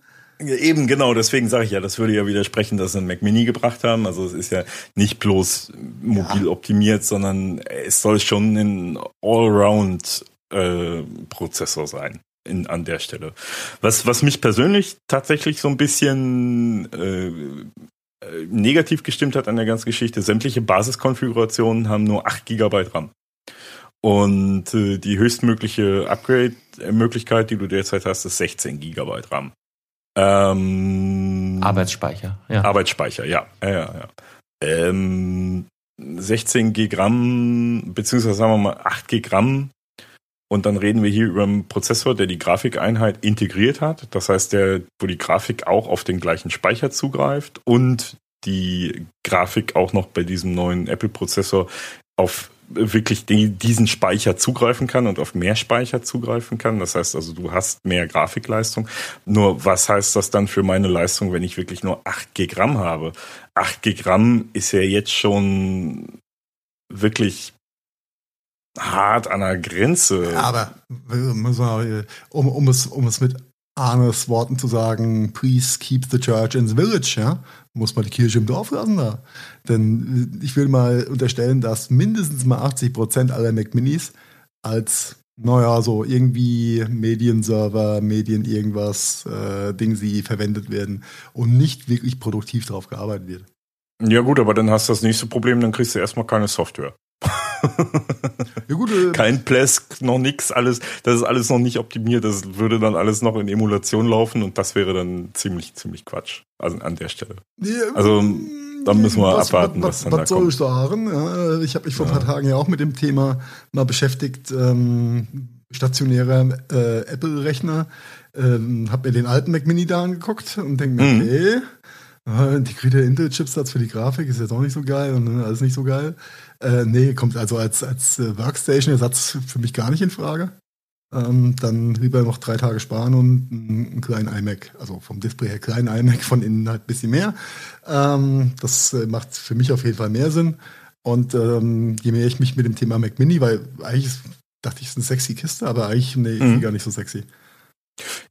Ja, Eben, genau, deswegen sage ich ja, das würde ja widersprechen, dass sie einen Mac Mini gebracht haben. Also es ist ja nicht bloß mobil optimiert, sondern es soll schon ein Allround-Prozessor sein in, an der Stelle. Was, was mich persönlich tatsächlich so ein bisschen äh, äh, negativ gestimmt hat an der ganzen Geschichte, sämtliche Basiskonfigurationen haben nur 8 GB RAM. Und äh, die höchstmögliche Upgrade-Möglichkeit, die du derzeit hast, ist 16 GB RAM. Ähm, Arbeitsspeicher, ja. Arbeitsspeicher, ja. ja, ja, ja. Ähm, 16 G RAM, beziehungsweise sagen wir mal 8 G RAM. Und dann reden wir hier über einen Prozessor, der die Grafikeinheit integriert hat. Das heißt, der, wo die Grafik auch auf den gleichen Speicher zugreift und die Grafik auch noch bei diesem neuen Apple-Prozessor auf wirklich die, diesen Speicher zugreifen kann und auf mehr Speicher zugreifen kann. Das heißt also, du hast mehr Grafikleistung. Nur was heißt das dann für meine Leistung, wenn ich wirklich nur 8 GB RAM habe? 8 GB RAM ist ja jetzt schon wirklich hart an der Grenze. Aber äh, äh, um, um, es, um es mit Arnes Worten zu sagen, please keep the church in the village, ja, muss man die Kirche im Dorf lassen da. Denn äh, ich will mal unterstellen, dass mindestens mal 80 Prozent aller Mac Minis als, naja, so irgendwie Medienserver, Medien irgendwas, äh, Ding sie verwendet werden und nicht wirklich produktiv darauf gearbeitet wird. Ja gut, aber dann hast du das nächste Problem, dann kriegst du erstmal keine Software. Ja gut, äh, Kein Plesk, noch nix, alles, das ist alles noch nicht optimiert, das würde dann alles noch in Emulation laufen und das wäre dann ziemlich, ziemlich Quatsch. Also an der Stelle. Nee, Also, ähm, dann müssen wir abwarten, was dann da was soll kommt. ich sagen? Ja, ich habe mich vor ein paar Tagen ja auch mit dem Thema mal beschäftigt. Ähm, stationärer äh, Apple-Rechner. Ähm, habe mir den alten Mac Mini da angeguckt und denke mir, Mhm. okay, äh, integrierter Intel-Chipsatz für die Grafik ist jetzt auch nicht so geil und äh, alles nicht so geil. Äh, nee, kommt also als, als äh, Workstation-Ersatz für mich gar nicht in Frage. Ähm, dann lieber noch drei Tage sparen und einen, einen kleinen iMac, also vom Display her kleinen iMac, von innen halt ein bisschen mehr. Ähm, das äh, macht für mich auf jeden Fall mehr Sinn. Und ähm, je mehr ich mich mit dem Thema Mac Mini, weil eigentlich dachte ich, es ist eine sexy Kiste, aber eigentlich nee, ist Mhm. sie gar nicht so sexy.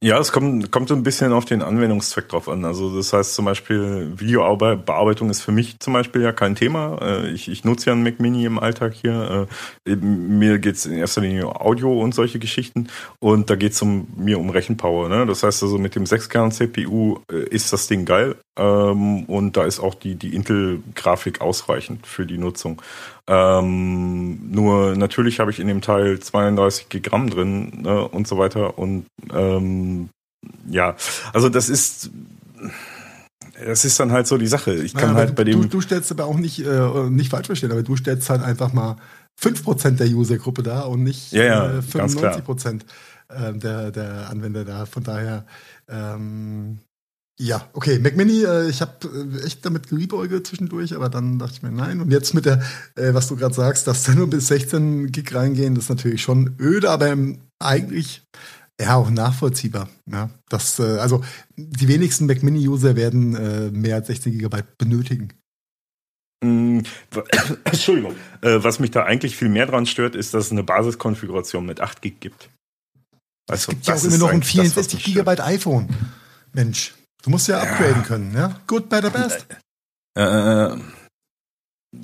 Ja, es kommt, kommt so ein bisschen auf den Anwendungszweck drauf an. Also das heißt zum Beispiel, Videobearbeitung ist für mich zum Beispiel ja kein Thema. Äh, Ich, ich nutze ja einen Mac Mini im Alltag hier. Äh, Mir geht's in erster Linie um Audio und solche Geschichten. Und da geht's um, mir um Rechenpower. Ne? Das heißt also mit dem 6-Kern-CPU äh, ist das Ding geil. Ähm, Und da ist auch die, die Intel-Grafik ausreichend für die Nutzung. Ähm, nur natürlich habe ich in dem Teil 32 Gigramm drin ne, und so weiter. Und ähm, ja, also das ist das ist dann halt so die Sache. Ich kann Ja, halt bei du, dem du, du stellst aber auch nicht, äh, nicht falsch verstehen, aber du stellst halt einfach mal 5% der Usergruppe da und nicht Ja, ja, äh, ganz klar. 95% äh, der, der Anwender da. Von daher, ähm, ja, okay, Mac Mini, äh, ich habe äh, echt damit geliebäugelt zwischendurch, aber dann dachte ich mir, nein. Und jetzt mit der, äh, was du gerade sagst, dass da nur bis 16 Gig reingehen, das ist natürlich schon öde, aber ähm, eigentlich ja auch nachvollziehbar. Ja, das, äh, also die wenigsten Mac Mini-User werden äh, mehr als 16 Gigabyte benötigen. Mm, Entschuldigung. Äh, was mich da eigentlich viel mehr dran stört, ist, dass es eine Basiskonfiguration mit 8 Gig gibt. Es Also, gibt ja auch immer noch ein eigentlich das, was 64 mich stört. Gigabyte iPhone. Mensch, du musst ja, upgraden können, ja? Good, better, best. Äh,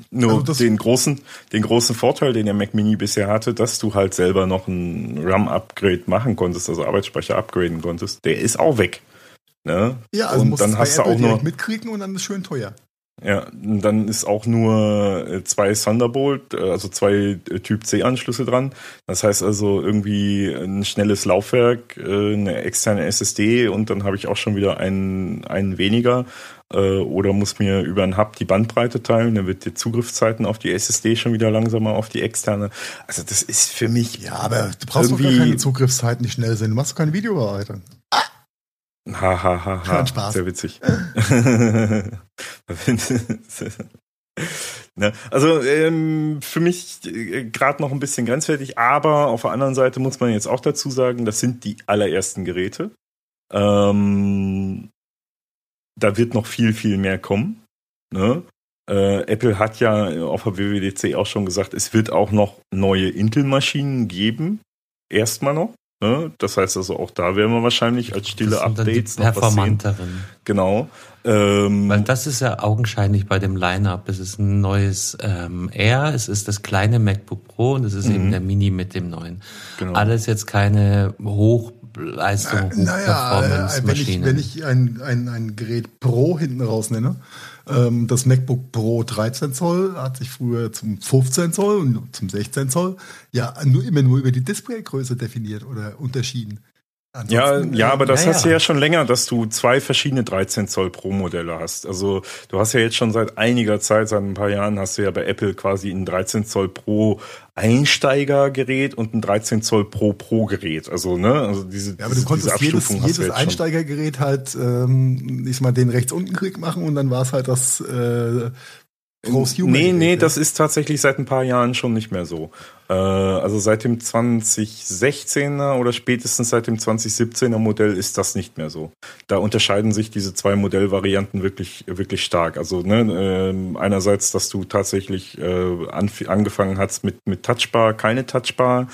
nur Also den großen, den großen Vorteil, den der Mac Mini bisher hatte, dass du halt selber noch ein RAM-Upgrade machen konntest, also Arbeitsspeicher upgraden konntest, der ist auch weg. Ne? Ja, also und musst dann hast du auch nur, direkt mitkriegen und dann ist schön teuer. Ja, dann ist auch nur äh, zwei Thunderbolt, äh, also zwei äh, Typ C Anschlüsse dran. Das heißt also irgendwie ein schnelles Laufwerk, eine externe SSD und dann habe ich auch schon wieder einen, einen weniger. Oder muss mir über einen Hub die Bandbreite teilen, dann wird die Zugriffszeiten auf die SSD schon wieder langsamer auf die externe. Also das ist für mich Ja, aber du brauchst doch gar keine Zugriffszeiten, die schnell sind. Du machst doch keine Videobearbeitung. Ha, ha, ha, ha. Spaß. Sehr witzig. ne? Also ähm, für mich äh, gerade noch ein bisschen grenzwertig, aber auf der anderen Seite muss man jetzt auch dazu sagen, das sind die allerersten Geräte. Ähm, da wird noch viel, viel mehr kommen. Ne? Äh, Apple hat ja auf der WWDC auch schon gesagt, es wird auch noch neue Intel-Maschinen geben. erstmal noch. Ne? Das heißt also, auch da werden wir wahrscheinlich als stille Das sind dann die Updates noch was sehen. performanteren. Genau. Ähm, Weil das ist ja augenscheinlich bei dem Line-Up. Es ist ein neues ähm, Air, es ist das kleine MacBook Pro und es ist eben der Mini mit dem neuen. Mhm. Genau. Alles jetzt keine Hochleistung, Naja, äh, wenn ich, wenn ich ein, ein, ein Gerät Pro hinten raus nenne, ähm, das MacBook Pro 13 Zoll hat sich früher zum 15 Zoll und zum 16 Zoll ja nur immer nur über die Displaygröße definiert oder unterschieden. Ja, Ansonsten, ja, äh, aber das ja, hast du ja. ja schon länger, dass du zwei verschiedene 13 Zoll Pro Modelle hast. Also du hast ja jetzt schon seit einiger Zeit, seit ein paar Jahren, hast du ja bei Apple quasi ein 13 Zoll Pro Einsteigergerät und ein 13 Zoll Pro Pro Gerät. Also ne, also diese, Ja, aber du konntest diese jedes, jedes. Einsteigergerät halt, ähm, ich mal den rechts unten Klick machen und dann war es halt das äh, Prosumer. Nee, nee, Gerät, das ist tatsächlich seit ein paar Jahren schon nicht mehr so. Äh, also seit dem 2016er oder spätestens seit dem 2017er Modell ist das nicht mehr so. Da unterscheiden sich diese zwei Modellvarianten wirklich, wirklich stark. Also ne, ähm, einerseits, dass du tatsächlich äh, angefangen hast mit, mit Touchbar, keine Touchbar.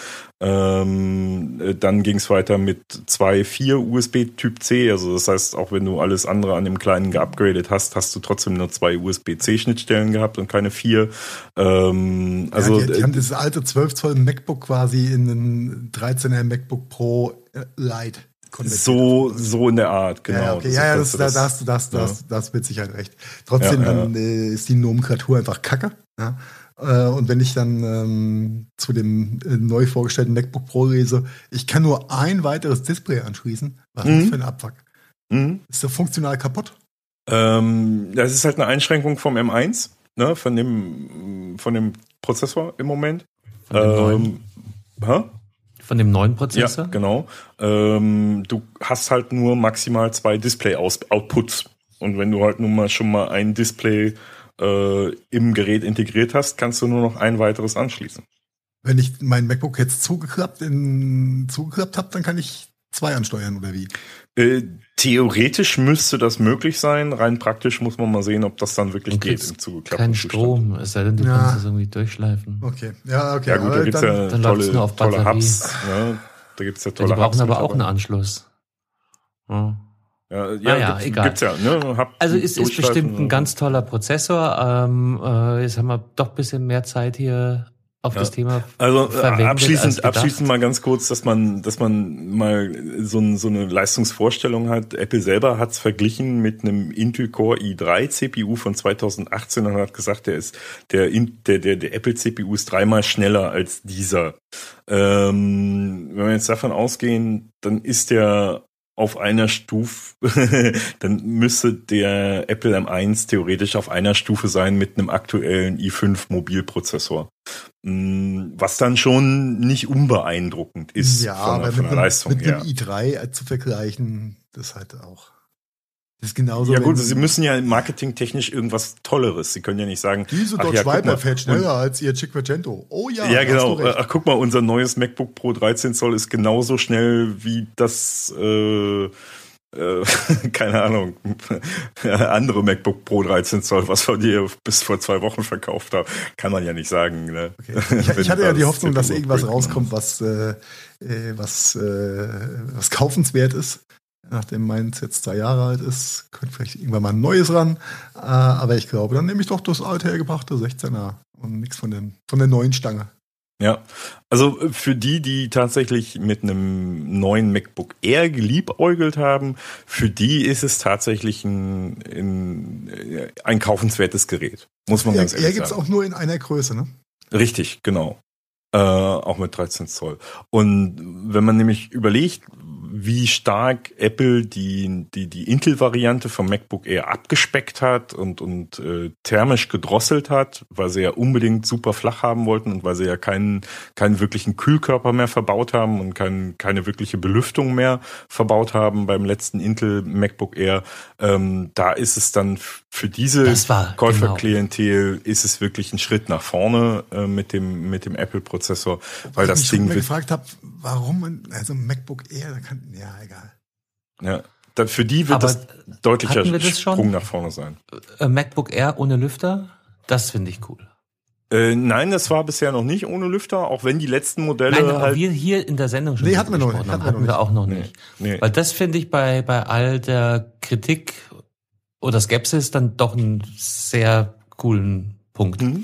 Ähm, äh, dann ging es weiter mit zwei, vier USB Typ C. Also das heißt, auch wenn du alles andere an dem kleinen geupgradet hast, hast du trotzdem nur zwei USB-C-Schnittstellen gehabt und keine vier. Ähm, Also, ja, die, die haben dieses alte 12 Zoll MacBook quasi in einen 13er MacBook Pro äh, Lite so, so in der Art, genau. Ja, ja, okay. Das ja, ja, ist- das, da, da hast du das, das, das mit Sicherheit recht. Trotzdem, Ja, ja. dann äh, ist die Nomenklatur einfach kacke. Ja? Äh, und wenn ich dann ähm, zu dem äh, neu vorgestellten MacBook Pro lese, ich kann nur ein weiteres Display anschließen. Was ist Mhm. das für ein Abfuck? Mhm. Ist der funktional kaputt? Ähm, das ist halt eine Einschränkung vom M1, ne, von dem, von dem Prozessor im Moment. Von dem neuen, Ähm, hä? von dem neuen Ja, Prozessor? genau. Ähm, du hast halt nur maximal zwei Display-Outputs. Und wenn du halt nun mal schon mal ein Display äh, im Gerät integriert hast, kannst du nur noch ein weiteres anschließen. Wenn ich mein MacBook jetzt zugeklappt, in, zugeklappt habe, dann kann ich zwei ansteuern oder wie? Äh, theoretisch müsste das möglich sein. Rein praktisch muss man mal sehen, ob das dann wirklich geht im zugeklappten Kein Zustand. Strom, es sei denn, du Ja. kannst es irgendwie durchschleifen. Okay, ja, okay. Ja gut, da gibt's dann- ja dann läuft's tolle, nur auf tolle Batterie. Hubs. Ne? Da gibt's ja Ja, tolle die brauchen Hubs aber auch einen. Anschluss. Ja. Ja, ja, Naja, gibt's, egal. gibt's ja. Ne? Hub Also es ist durchschleifen bestimmt ein ganz toller Prozessor. Ähm, äh, jetzt haben wir doch ein bisschen mehr Zeit hier auf das Thema Also äh, verwendet als abschließend, abschließend mal ganz kurz, dass man, dass man mal so, so eine Leistungsvorstellung hat. Apple selber hat es verglichen mit einem Intel Core i3 CPU von 2018 und hat gesagt, der ist der, der, der, der Apple CPU ist dreimal schneller als dieser. Ähm, wenn wir jetzt davon ausgehen, dann ist der auf einer Stufe, dann müsste der Apple M1 theoretisch auf einer Stufe sein mit einem aktuellen i5 Mobilprozessor. Mm, Was dann schon nicht unbeeindruckend ist ja, von, aber der, von mit, der einem, Leistung mit her. einem i3 zu vergleichen, das halt auch. Das ist genauso. Ja gut, sie müssen ja marketingtechnisch irgendwas Tolleres. Sie können ja nicht sagen, Diese Dodge ja, Viper fährt schneller als ihr Cinquecento. Oh ja, Ja, genau. Ach, guck mal, unser neues MacBook Pro 13 Zoll ist genauso schnell wie das, äh, äh, keine Ahnung, andere MacBook Pro 13 Zoll, was wir dir bis vor zwei Wochen verkauft haben. Kann man ja nicht sagen. Ne? Okay. Ich, ich hatte ja die Hoffnung, dass irgendwas bringt. rauskommt, was, äh, äh, was, äh, was kaufenswert ist. Nachdem meins jetzt zwei Jahre alt ist, könnte vielleicht irgendwann mal ein neues ran. Äh, aber ich glaube, dann nehme ich doch das alte hergebrachte 16er und nichts von, dem, von der neuen Stange. Ja, also äh, für die, die tatsächlich mit einem neuen MacBook Air geliebäugelt haben, für die ist es tatsächlich ein, ein, äh, ein kaufenswertes Gerät. Muss man ganz er ehrlich gibt es sagen. auch nur in einer Größe, ne? Richtig, genau. Äh, auch mit 13 Zoll. Und wenn man nämlich überlegt, wie stark Apple die, die, die Intel-Variante vom MacBook Air abgespeckt hat und, und äh, thermisch gedrosselt hat, weil sie ja unbedingt super flach haben wollten und weil sie ja keinen, keinen wirklichen Kühlkörper mehr verbaut haben und kein, keine wirkliche Belüftung mehr verbaut haben beim letzten Intel MacBook Air, ähm, da ist es dann für diese war, Käuferklientel ist es wirklich ein Schritt nach vorne äh, mit dem mit dem Apple Prozessor, weil ich das mich schon Ding immer wird gefragt habe, warum man, also MacBook Air, da kann, ja, egal. ja, dann für die wird Aber das deutlicher wir das schon? Sprung nach vorne sein. Äh, MacBook Air ohne Lüfter, das finde ich cool. Äh, nein, das war bisher noch nicht ohne Lüfter, auch wenn die letzten Modelle Nein, halt. wir hier in der Sendung schon Nee, hatten wir noch nicht, hatten hatten wir auch noch nicht. Nee. Weil das finde ich bei, bei all der Kritik oder Skepsis dann doch einen sehr coolen Punkt. Mhm.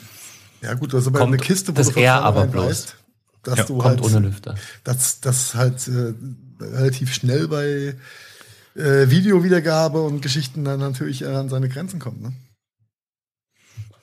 Ja gut, also bei Kommt einer Kiste, wo das du aber bloß. weißt, dass Ja, du Kommt halt, ohne Lüfter. dass das halt äh, relativ schnell bei äh, Videowiedergabe und Geschichten dann natürlich an seine Grenzen kommt. Ne?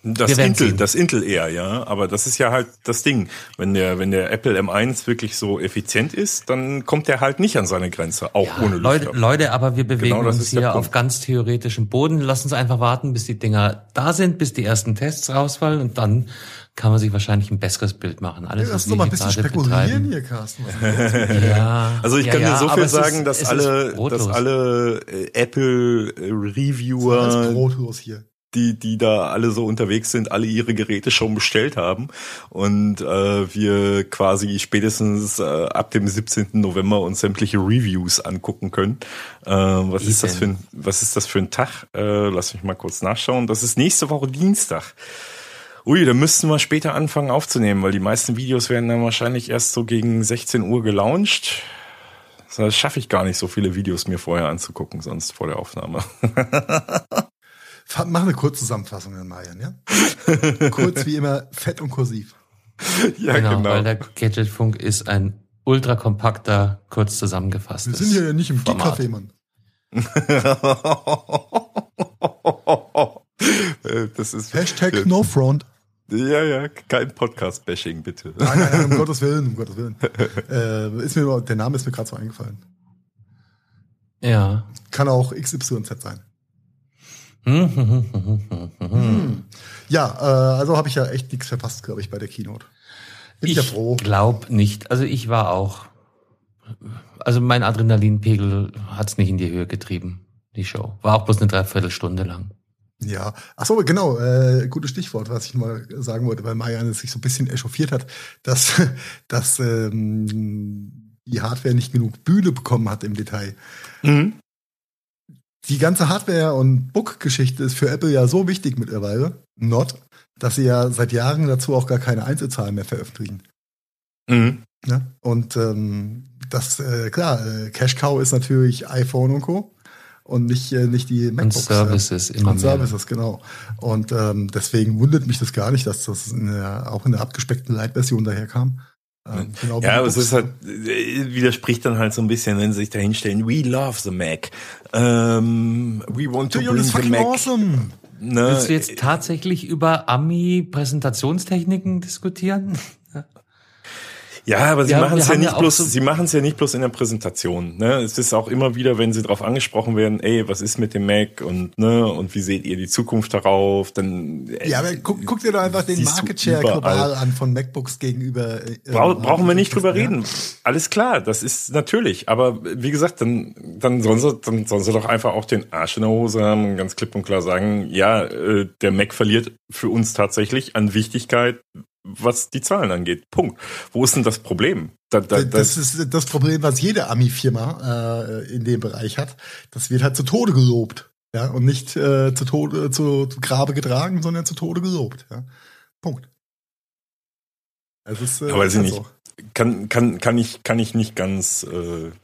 Das Intel, sehen. das Intel eher, ja. Aber das ist ja halt das Ding. Wenn der, wenn der Apple M1 wirklich so effizient ist, dann kommt der halt nicht an seine Grenze, auch ohne Leute, Lüfter. Leute, aber wir bewegen Genau das uns ist hier auf ganz theoretischem Boden. Lass uns einfach warten, bis die Dinger da sind, bis die ersten Tests rausfallen und dann kann man sich wahrscheinlich ein besseres Bild machen. Alles, Lass was uns doch mal ein hier bisschen spekulieren betreiben. hier, Carsten. Ist? Ja, Also ich ja, kann ja, dir so viel sagen, ist, dass alle, ist dass alle äh, Apple äh, Reviewer, brotlos hier. Die, die da alle so unterwegs sind, alle ihre Geräte schon bestellt haben und äh, wir quasi spätestens äh, ab dem 17. November uns sämtliche Reviews angucken können. Äh, was ist das für ein, was ist das für ein Tag? Äh, lass mich mal kurz nachschauen. Das ist nächste Woche Dienstag. Ui, da müssten wir später anfangen aufzunehmen, weil die meisten Videos werden dann wahrscheinlich erst so gegen 16 Uhr gelauncht. Das schaffe ich gar nicht, so viele Videos mir vorher anzugucken, sonst vor der Aufnahme. Mach eine Kurzzusammenfassung dann, Marian, ja? Kurz wie immer, fett und kursiv. ja, Genau, weil der Gadgetfunk ist ein ultra kompakter, kurz Wir zusammengefasstes. sind hier ja nicht im. Geek-Café, Mann. Äh, das ist Hashtag NoFront. Ja, ja, kein Podcast-Bashing, bitte. Nein, nein, nein, um Gottes Willen, um Gottes Willen. Äh, ist mir der Name ist mir gerade so eingefallen. Ja. Kann auch XYZ sein. Hm. Ja, äh, also habe ich ja echt nichts verpasst, glaube ich, bei der Keynote. Bin ich ja Ich froh. glaub nicht. Also ich war auch. Also mein Adrenalinpegel hat's nicht in die Höhe getrieben, die Show. War auch bloß eine Dreiviertelstunde lang. Ja, ach so, genau, äh, gutes Stichwort, was ich mal sagen wollte, weil Marianne sich so ein bisschen echauffiert hat, dass, dass ähm, die Hardware nicht genug Bühne bekommen hat im Detail. Mhm. Die ganze Hardware- und Book-Geschichte ist für Apple ja so wichtig mittlerweile, not, dass sie ja seit Jahren dazu auch gar keine Einzelzahlen mehr veröffentlichen. Mhm. Ne? Und ähm, das, äh, klar, äh, Cash Cow ist natürlich iPhone und Co. Und nicht, äh, nicht die Und MacBooks. Services immer und mehr. Services, genau. Und ähm, deswegen wundert mich das gar nicht, dass das in der, auch in der abgespeckten Light-Version daherkam. Ähm, genau wie Ja, aber es ist halt, äh, widerspricht dann halt so ein bisschen, wenn sie sich da hinstellen, we love the Mac. Ähm, we want to bring the Mac. awesome. Ne? Willst du jetzt tatsächlich über Ami-Präsentationstechniken diskutieren? Ja, aber sie machen es ja ja nicht bloß, so- sie machen es ja nicht bloß in der Präsentation. Ne? Es ist auch immer wieder, wenn sie darauf angesprochen werden, ey, was ist mit dem Mac und ne und wie seht ihr die Zukunft darauf? Dann äh, Ja, aber guck, guck dir doch einfach den Market Share global an von MacBooks gegenüber. Äh, Brau ähm, brauchen wir nicht drüber ja. reden. Alles klar, das ist natürlich. Aber wie gesagt, dann, dann, sollen sie, dann sollen sie doch einfach auch den Arsch in der Hose haben und ganz klipp und klar sagen, ja, äh, der Mac verliert für uns tatsächlich an Wichtigkeit, was die Zahlen angeht. Punkt. Wo ist denn das Problem? Da, da, Das ist das Problem, was jede Ami-Firma äh, in dem Bereich hat. Das wird halt zu Tode gelobt. Ja, und nicht äh, zu Tode, zu, zu Grabe getragen, sondern zu Tode gelobt. Ja. Punkt. Es ist, äh, Ja, weiß ich halt nicht. kann, kann, kann ich, kann ich nicht ganz, äh,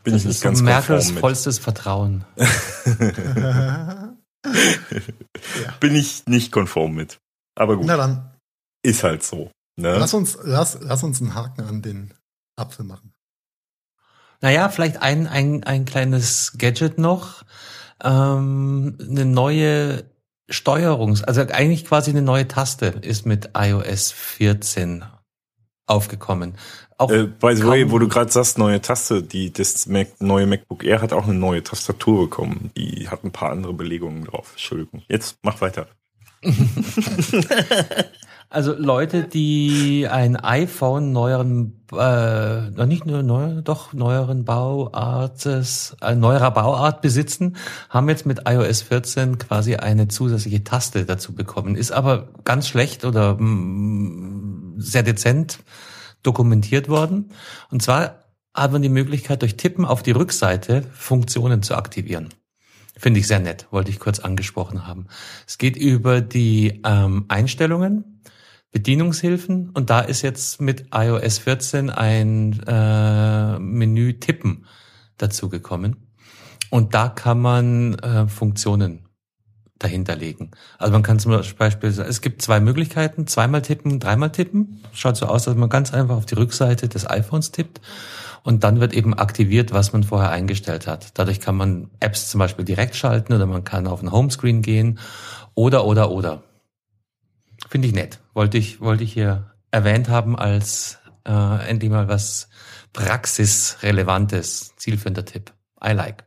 bin Das ich nicht ist ganz Merkels mit. vollstes Vertrauen. So. Bin ich nicht konform mit. Aber gut, Na dann, ist halt so. Ne? lass uns, lass, lass uns einen Haken an den Apfel machen. Naja, vielleicht ein, ein, ein kleines Gadget noch. Ähm, eine neue Steuerungs-, also eigentlich quasi eine neue Taste ist mit iOS 14 aufgekommen. Auch Äh, by the way, wo du gerade sagst, neue Taste, die das Mac, neue MacBook Air hat auch eine neue Tastatur bekommen. Die hat ein paar andere Belegungen drauf. Entschuldigung. Jetzt mach weiter. Also Leute, die ein iPhone neueren, äh, nicht nur neu, doch neueren Bauartes, äh, neuerer Bauart besitzen, haben jetzt mit iOS 14 quasi eine zusätzliche Taste dazu bekommen. Ist aber ganz schlecht oder mm, sehr dezent dokumentiert worden. Und zwar hat man die Möglichkeit, durch Tippen auf die Rückseite Funktionen zu aktivieren. Finde ich sehr nett, wollte ich kurz angesprochen haben. Es geht über die ähm, Einstellungen. Bedienungshilfen und da ist jetzt mit iOS 14 ein äh, Menü Tippen dazugekommen. Und da kann man äh, Funktionen dahinterlegen. Also man kann zum Beispiel, es gibt zwei Möglichkeiten, zweimal tippen, dreimal tippen. Schaut so aus, dass man ganz einfach auf die Rückseite des iPhones tippt und dann wird eben aktiviert, was man vorher eingestellt hat. Dadurch kann man Apps zum Beispiel direkt schalten oder man kann auf den Homescreen gehen oder, oder, oder. Finde ich nett. Wollte ich, wollte ich hier erwähnt haben als äh, endlich mal was praxisrelevantes, zielführender Tipp. I like.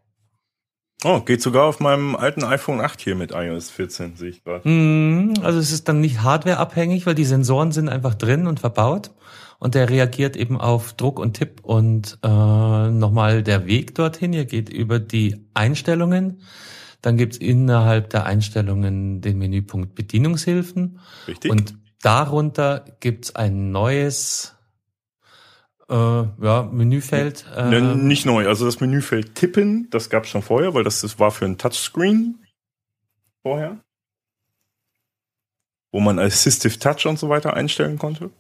Oh, geht sogar auf meinem alten iPhone 8 hier mit iOS 14, sehe ich gerade. Mm, also es ist dann nicht hardwareabhängig, weil die Sensoren sind einfach drin und verbaut. Und der reagiert eben auf Druck und Tipp. Und äh, nochmal der Weg dorthin, ihr geht über die Einstellungen. Dann gibt's innerhalb der Einstellungen den Menüpunkt Bedienungshilfen. Richtig. Und darunter gibt's ein neues äh, ja, Menüfeld. Äh, Ne, nicht neu. Also das Menüfeld Tippen, das gab es schon vorher, weil das, das war für ein Touchscreen vorher. Wo man Assistive Touch und so weiter einstellen konnte.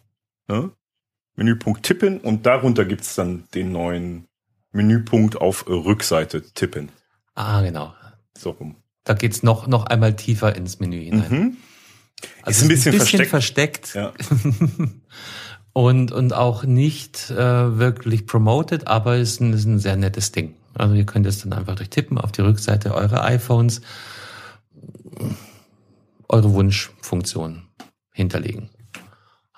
Ja? Menüpunkt Tippen und darunter gibt's dann den neuen Menüpunkt auf Rückseite Tippen. ah, genau. So rum. Da geht's noch, noch einmal tiefer ins Menü hinein. Mhm. Also Ist ein es bisschen versteckt. Ja. und, und auch nicht äh, wirklich promoted, aber ist ein, ist ein sehr nettes Ding. Also ihr könnt es dann einfach durch Tippen auf die Rückseite eurer iPhones eure Wunschfunktion hinterlegen.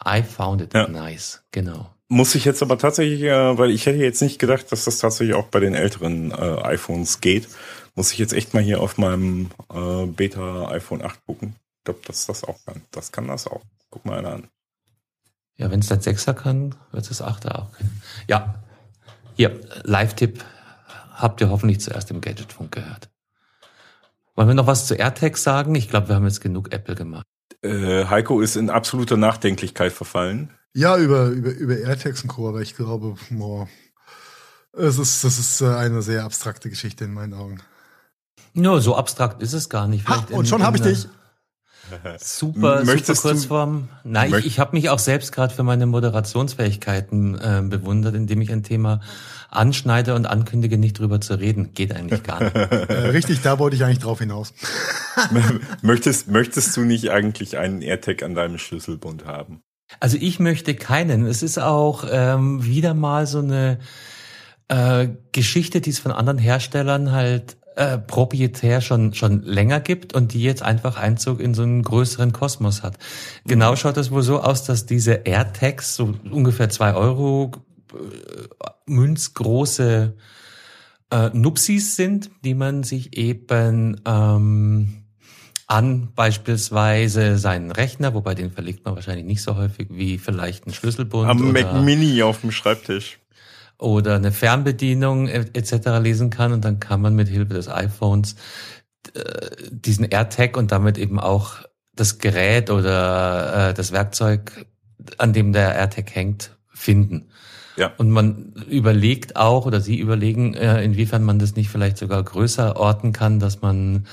I found it Ja. nice, genau. Muss ich jetzt aber tatsächlich, äh, weil ich hätte jetzt nicht gedacht, dass das tatsächlich auch bei den älteren äh, iPhones geht, muss ich jetzt echt mal hier auf meinem äh, Beta iPhone 8 gucken. Ich glaube, dass das auch kann. Das kann das auch. Guck mal einer an. Ja, wenn es das Sechser kann, wird es Achter auch können. Ja, hier, Live-Tipp habt ihr hoffentlich zuerst im Gadgetfunk gehört. Wollen wir noch was zu AirTags sagen? Ich glaube, wir haben jetzt genug Apple gemacht. Äh, Heiko ist in absolute Nachdenklichkeit verfallen. Ja, über, über, über AirTags und Co., aber ich glaube, boah, es ist, das ist äh, eine sehr abstrakte Geschichte in meinen Augen. Ja, so abstrakt ist es gar nicht. Ha, Vielleicht und in- schon habe ich dich. Super, Möchtest super Kurzform. Nein, ich, ich habe mich auch selbst gerade für meine Moderationsfähigkeiten äh, bewundert, indem ich ein Thema anschneide und ankündige, nicht drüber zu reden. Geht eigentlich gar nicht. Äh, richtig, da wollte ich eigentlich drauf hinaus. möchtest, möchtest du nicht eigentlich einen AirTag an deinem Schlüsselbund haben? Also ich möchte keinen. Es ist auch ähm, wieder mal so eine äh, Geschichte, die es von anderen Herstellern halt äh, proprietär schon schon länger gibt und die jetzt einfach Einzug in so einen größeren Kosmos hat. Genau schaut es wohl so aus, dass diese AirTags so ungefähr zwei Euro äh, münzgroße äh, Nupsis sind, die man sich eben ähm, an beispielsweise seinen Rechner, wobei den verlegt man wahrscheinlich nicht so häufig wie vielleicht ein Schlüsselbund Am oder, Mac Mini auf dem Schreibtisch. Oder eine Fernbedienung e- etc. lesen kann und dann kann man mit Hilfe des iPhones äh, diesen AirTag und damit eben auch das Gerät oder äh, das Werkzeug, an dem der AirTag hängt, finden. Ja. Und man überlegt auch, oder sie überlegen, äh, inwiefern man das nicht vielleicht sogar größer orten kann, dass man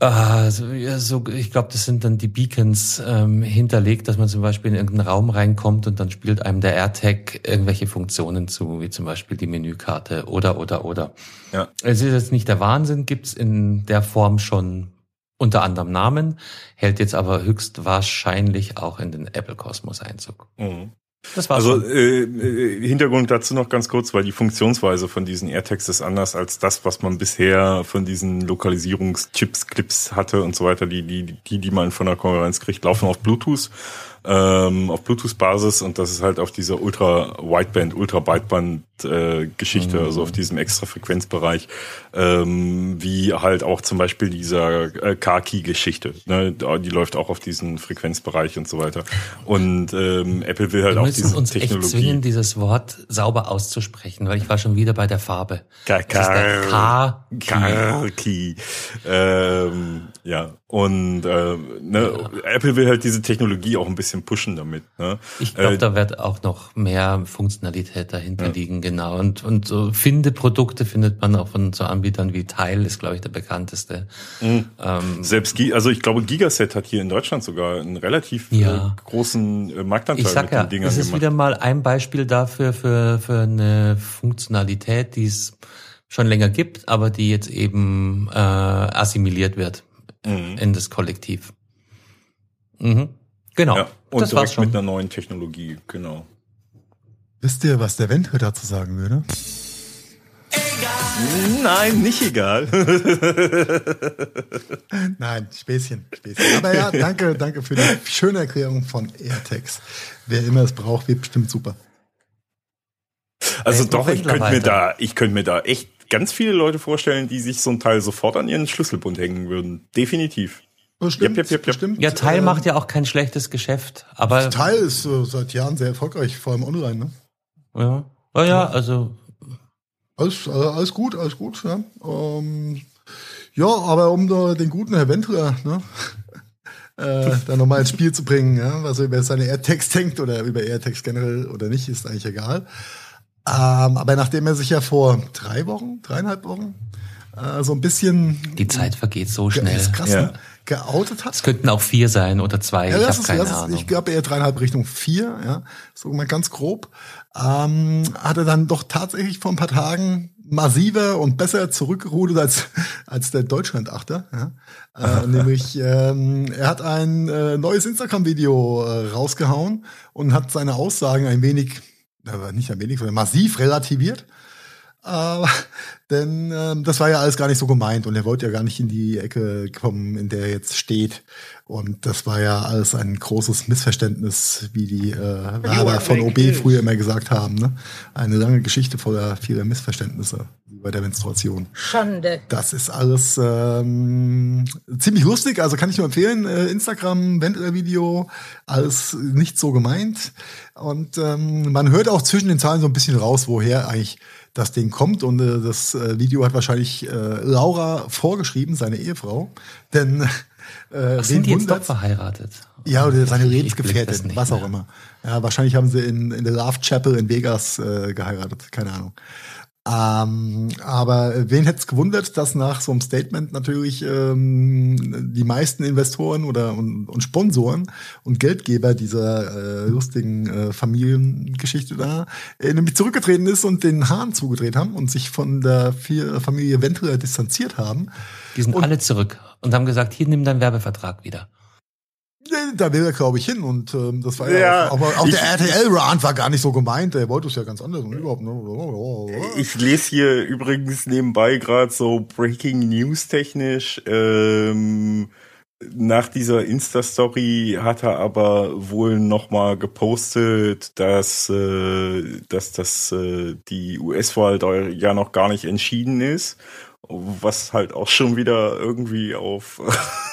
äh, so, ja, so, ich glaube, das sind dann die Beacons ähm, hinterlegt, dass man zum Beispiel in irgendeinen Raum reinkommt und dann spielt einem der AirTag irgendwelche Funktionen zu, wie zum Beispiel die Menükarte oder oder oder. Ja. Es ist jetzt nicht der Wahnsinn, gibt's in der Form schon unter anderem Namen, hält jetzt aber höchstwahrscheinlich auch in den Apple-Kosmos Einzug. Mhm. Das war's Also äh, äh, Hintergrund dazu noch ganz kurz, weil die Funktionsweise von diesen AirTags ist anders als das, was man bisher von diesen Lokalisierungschips, Clips hatte und so weiter. Die, die, die, die man von der Konkurrenz kriegt, laufen auf Bluetooth, ähm, auf Bluetooth-Basis und das ist halt auf dieser Ultra-Wideband, Ultra-Breitband-Geschichte, also auf diesem Extra-Frequenzbereich, ähm, wie halt auch zum Beispiel dieser äh, Car-Key-Geschichte. Ne? Die läuft auch auf diesen Frequenzbereich und so weiter. Und ähm, Apple will halt Wir auch diese uns echt Technologie. zwingen, dieses Wort sauber auszusprechen, weil ich war schon wieder bei der Farbe. Ka- Das ist der Car- K. Car-Key. Ähm, ja, und äh, ne, Apple will halt diese Technologie auch ein bisschen bisschen pushen damit. Ne? Ich glaube, Äh, da wird auch noch mehr Funktionalität dahinter Ja. liegen, genau. Und, und so Finde-Produkte findet man auch von so Anbietern wie Tile, ist, glaube ich, der bekannteste. Mhm. Ähm, Selbst, also ich glaube, Gigaset hat hier in Deutschland sogar einen relativ Ja. äh, großen äh, Marktanteil ich sag mit ja, den Dingern es ist gemacht. wieder mal ein Beispiel dafür, für, für eine Funktionalität, die es schon länger gibt, aber die jetzt eben äh, assimiliert wird Mhm. in das Kollektiv. Mhm. Genau, Ja, und das direkt schon. mit einer neuen Technologie, genau. Wisst ihr, was der Wendler dazu sagen würde? Nein, nicht egal. Nein, Späßchen, Späßchen. Aber ja, danke, danke für die schöne Erklärung von AirTags. Wer immer es braucht, wird bestimmt super. Also Ey, doch, ich könnte mir da, ich könnte mir da echt ganz viele Leute vorstellen, die sich so ein Teil sofort an ihren Schlüsselbund hängen würden. Definitiv. Bestimmt, Jep, jep, jep, jep. bestimmt. Ja, Teil Ähm, macht ja auch kein schlechtes Geschäft, aber Teil ist äh, seit Jahren sehr erfolgreich, vor allem online. Ne? ja, ja, ja also Alles, äh, alles gut, alles gut. Ja, ähm, ja aber um da den guten Herr Wendler ne, äh, da nochmal ins Spiel zu bringen, ja, was er über seine AirTags denkt oder über AirTags generell oder nicht, ist eigentlich egal. Ähm, aber nachdem er sich ja vor drei Wochen, dreieinhalb Wochen äh, so ein bisschen die Zeit vergeht so schnell. ist krass, Ja. ne, geoutet hat. Es könnten auch vier sein oder zwei, Ja, ich habe keine Ahnung. ich glaube eher dreieinhalb Richtung vier, ja, so mal ganz grob. Ähm, hat er dann doch tatsächlich vor ein paar Tagen massiver und besser zurückgerudert als als der Deutschlandachter. Ja. Äh, nämlich ähm, er hat ein äh, neues Instagram-Video äh, rausgehauen und hat seine Aussagen ein wenig, äh, nicht ein wenig, sondern massiv relativiert. Äh, denn ähm, das war ja alles gar nicht so gemeint und er wollte ja gar nicht in die Ecke kommen, in der er jetzt steht. Und das war ja alles ein großes Missverständnis, wie die äh, Werber von OB früher immer gesagt haben. Ne? Eine lange Geschichte voller vieler Missverständnisse wie bei der Menstruation. Schande. Das ist alles ähm, ziemlich lustig, also kann ich nur empfehlen. Äh, Instagram, Wendler-Video, alles nicht so gemeint. Und ähm, man hört auch zwischen den Zahlen so ein bisschen raus, woher eigentlich das Ding kommt. Und äh, das äh, Video hat wahrscheinlich äh, Laura vorgeschrieben, seine Ehefrau. Denn äh, wen Sind die jetzt doch verheiratet? Ja, oder seine nicht was auch mehr. immer. Ja, wahrscheinlich haben sie in, in der Love Chapel in Vegas äh, geheiratet, keine Ahnung. Ähm, aber wen hätte es gewundert, dass nach so einem Statement natürlich ähm, die meisten Investoren oder und, und Sponsoren und Geldgeber dieser äh, lustigen äh, Familiengeschichte da äh, nämlich zurückgetreten ist und den Hahn zugedreht haben und sich von der vier- Familie Wendler distanziert haben. Die sind Und- alle zurück und haben gesagt, hier nimm deinen Werbevertrag wieder. Da will er, glaube ich, hin. Und ähm, das war ja, Ja, auch, aber auch ich- der RTL-Rant war gar nicht so gemeint. Der wollte es ja ganz anders und überhaupt. Ne? Ich lese hier übrigens nebenbei gerade so Breaking News technisch. Ähm, nach dieser Insta-Story hat er aber wohl noch mal gepostet, dass, äh, dass das äh, die US-Wahl da ja noch gar nicht entschieden ist. Was halt auch schon wieder irgendwie auf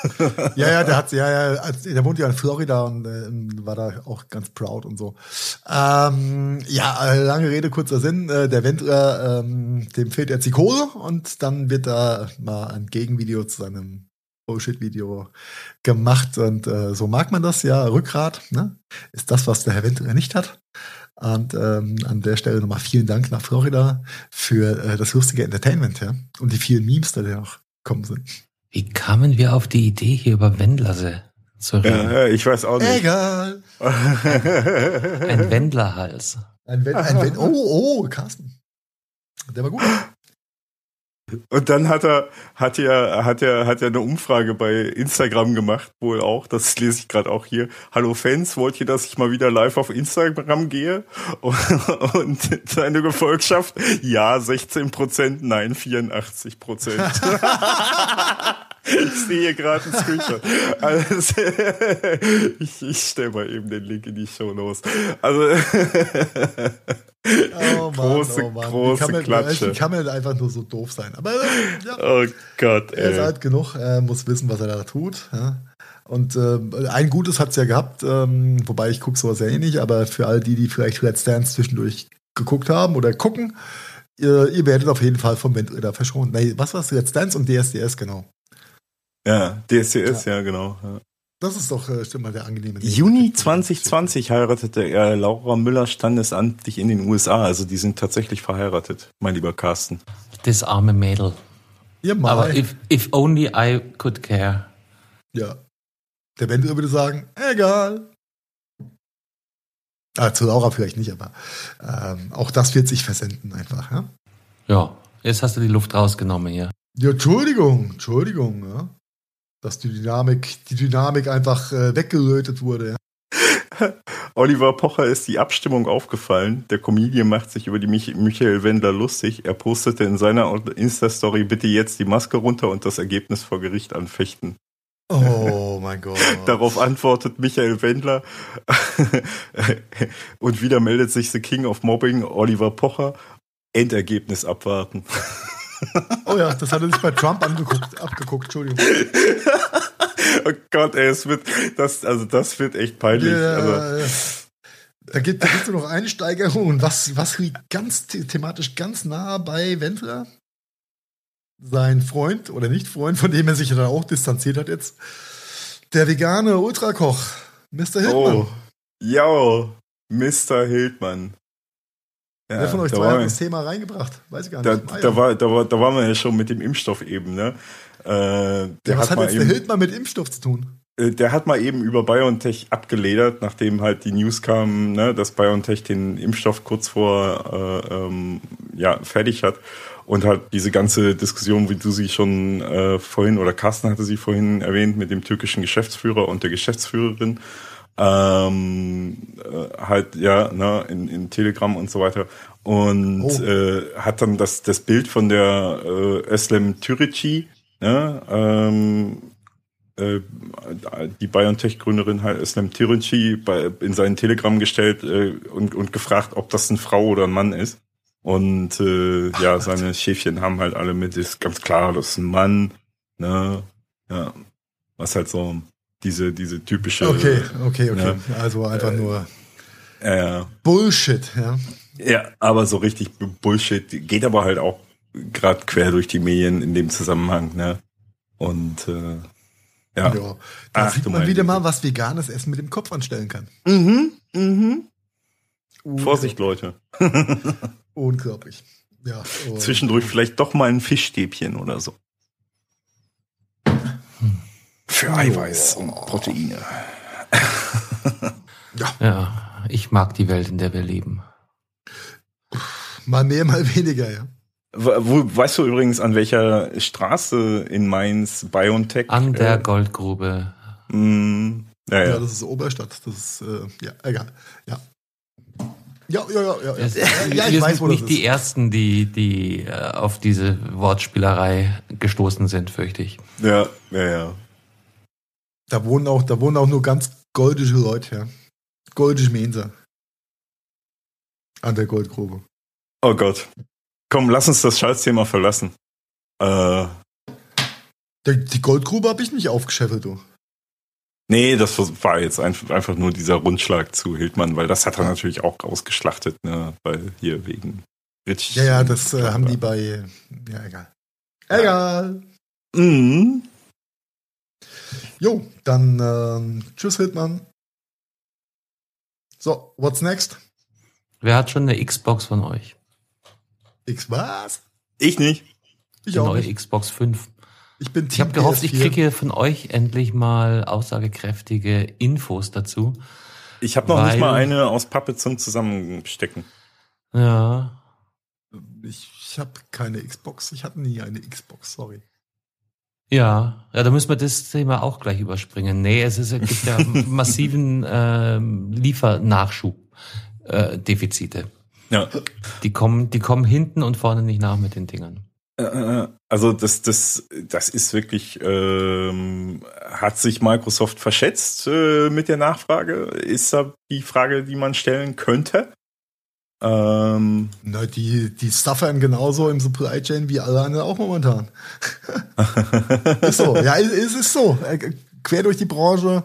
Ja, ja, der hat, ja, ja, der wohnt ja in Florida und äh, war da auch ganz proud und so. Ähm, ja, äh, lange Rede, kurzer Sinn. Äh, der Wendler, ähm, dem fehlt jetzt die Kohle und dann wird da mal ein Gegenvideo zu seinem Bullshit-Video gemacht und äh, so mag man das ja. Rückgrat, ne? Ist das, was der Herr Wendler nicht hat. Und ähm, an der Stelle nochmal vielen Dank nach Florida für äh, das lustige Entertainment, ja. Und die vielen Memes, die da noch kommen sind. Wie kamen wir auf die Idee, hier über Wendlerse zu reden? ja, ich weiß auch nicht. Egal. Ein Wendlerhals. Ein Wenn, ein Wenn, oh, oh, Carsten. Der war gut. Und dann hat er, hat er, hat er, hat er eine Umfrage bei Instagram gemacht, wohl auch. Das lese ich gerade auch hier. Hallo Fans, wollt ihr, dass ich mal wieder live auf Instagram gehe? Und, seine Gefolgschaft, ja, 16 Prozent, nein, 84 Prozent. ich sehe gerade einen Screenshot. Also, ich, ich stelle mal eben den Link in die Show los. Also, Oh Mann, Große, oh Mann. große kann man, Klatsche. Wie kann man einfach nur so doof sein? Aber äh, ja, oh Gott, er ist ey. alt genug, er muss wissen, was er da tut. Ja. Und äh, ein Gutes hat's ja gehabt, ähm, wobei ich gucke sowas ja eh nicht, aber für all die, die vielleicht Let's Dance zwischendurch geguckt haben oder gucken, ihr, ihr werdet auf jeden Fall vom Wendler verschont. Nee, was war's? Let's Dance und DSDS, genau. Ja, DSDS, ja, genau. Ja. Das ist doch äh, stimmt mal der angenehme. Juni 2020 heiratete er Laura Müller standesamtlich in den USA. Also die sind tatsächlich verheiratet, mein lieber Carsten. Das arme Mädel. Ja, mal. Aber if, if only I could care. ja. Der Wendler würde sagen, egal. Ah, zu Laura vielleicht nicht, aber ähm, auch das wird sich versenden einfach. Ja? Ja, jetzt hast du die Luft rausgenommen hier. Ja, Entschuldigung, Entschuldigung, ja. Dass die Dynamik, die Dynamik einfach äh, weggelötet wurde. Ja. Oliver Pocher ist die Abstimmung aufgefallen. Der Comedian macht sich über die Mich Michael Wendler lustig. Er postete in seiner Insta-Story bitte jetzt die Maske runter und das Ergebnis vor Gericht anfechten. Oh mein Gott. Darauf antwortet Michael Wendler und wieder meldet sich The King of Mobbing, Oliver Pocher. Endergebnis abwarten. Oh ja, das hat er sich bei Trump angeguckt, abgeguckt, Entschuldigung. oh Gott, ey, es wird, das, also das wird echt peinlich. Ja, Also, ja. da gibt es noch Einsteigerungen. Was, was liegt ganz the thematisch ganz nah bei Wendler? Sein Freund oder Nicht-Freund, von dem er sich dann auch distanziert hat jetzt. Der vegane Ultrakoch, Mr. Hildmann. oh, yo, Mr. Hildmann. Ja, Wer von euch da zwei hat das Thema reingebracht? Weiß ich gar Da, nicht. Ja. da, war, da, war, da waren wir ja schon mit dem Impfstoff eben, ne? Äh, der, ja, was hat hat jetzt der eben, Hildmann mit Impfstoff zu tun? äh, der hat mal eben über BioNTech abgeledert, nachdem halt die News kam, ne, dass BioNTech den Impfstoff kurz vor äh, ähm, ja, fertig hat. Und hat diese ganze Diskussion, wie du sie schon äh, vorhin, oder Carsten hatte sie vorhin erwähnt, mit dem türkischen Geschäftsführer und der Geschäftsführerin, ähm, äh, halt ja ne, in, in Telegram und so weiter und Oh. äh, hat dann das das Bild von der äh, Özlem Türeci ne, ähm, äh, die BioNTech-Gründerin halt Özlem Türeci bei, in seinen Telegram gestellt äh, und, und gefragt, ob das eine Frau oder ein Mann ist. Und äh, ja, seine Schäfchen haben halt alle mit, ist ganz klar, das ist ein Mann, ne, ja, was halt so diese diese typische Okay, okay, okay. Ja. Also einfach nur äh, Bullshit, ja. Ja, aber so richtig Bullshit geht aber halt auch gerade quer durch die Medien in dem Zusammenhang, ne? Und äh, ja. Ja. Da Ach, sieht man wieder mal, was veganes Essen mit dem Kopf anstellen kann. Mhm, mhm. Vorsicht, Leute. Unglaublich. Ja. Zwischendurch vielleicht doch mal ein Fischstäbchen oder so. Für Eiweiß und Proteine. Ja, ich mag die Welt, in der wir leben. Mal mehr, mal weniger, ja. Wo, weißt du übrigens, an welcher Straße in Mainz BioNTech? An der äh, Goldgrube. mh, ja, Ja, ja. das ist Oberstadt. Das ist, äh, ja, egal. Ja. Ja, ja, ja, ja. Es, ja, ja ich wir weiß, sind nicht die. Ersten, die, die äh, auf diese Wortspielerei gestoßen sind, fürchte ich. ja, ja, ja. Da wohnen auch, da wohnen auch nur ganz goldische Leute, ja. Goldische Mensa. An der Goldgrube. Oh Gott. Komm, lass uns das Scheißthema verlassen. Äh, Die, Goldgrube habe ich nicht aufgescheffelt, du. nee, das war jetzt einfach, nur dieser Rundschlag zu Hildmann, weil das hat er natürlich auch ausgeschlachtet, ne? Weil hier wegen Rich. Ja, ja, das äh, haben die bei. Ja, egal. Egal. Mhm. Jo, dann ähm, tschüss, Hildmann. So, what's next? Wer hat schon eine Xbox von euch? X was? Ich nicht. Ich Die auch neue nicht. Xbox 5. Ich bin Ich habe Team gehofft, ich PS4. kriege von euch endlich mal aussagekräftige Infos dazu. Ich habe noch Weil- nicht mal eine aus Pappe zum Zusammenstecken. Ja, Ich, ich habe keine Xbox. Ich hatte nie eine Xbox, sorry. Ja, ja, da müssen wir das Thema auch gleich überspringen. Nee, es, ist, es gibt ja massiven ähm, Liefernachschub. Äh, Defizite. Ja. Die kommen, die kommen hinten und vorne nicht nach mit den Dingern. Äh, Also das, das, das ist wirklich, ähm, hat sich Microsoft verschätzt äh, mit der Nachfrage? Ist da die Frage, die man stellen könnte? Ähm, Na, die, die suffern genauso im Supply Chain wie alle anderen auch momentan. ist so, ja, es, es ist so. Äh, Quer durch die Branche,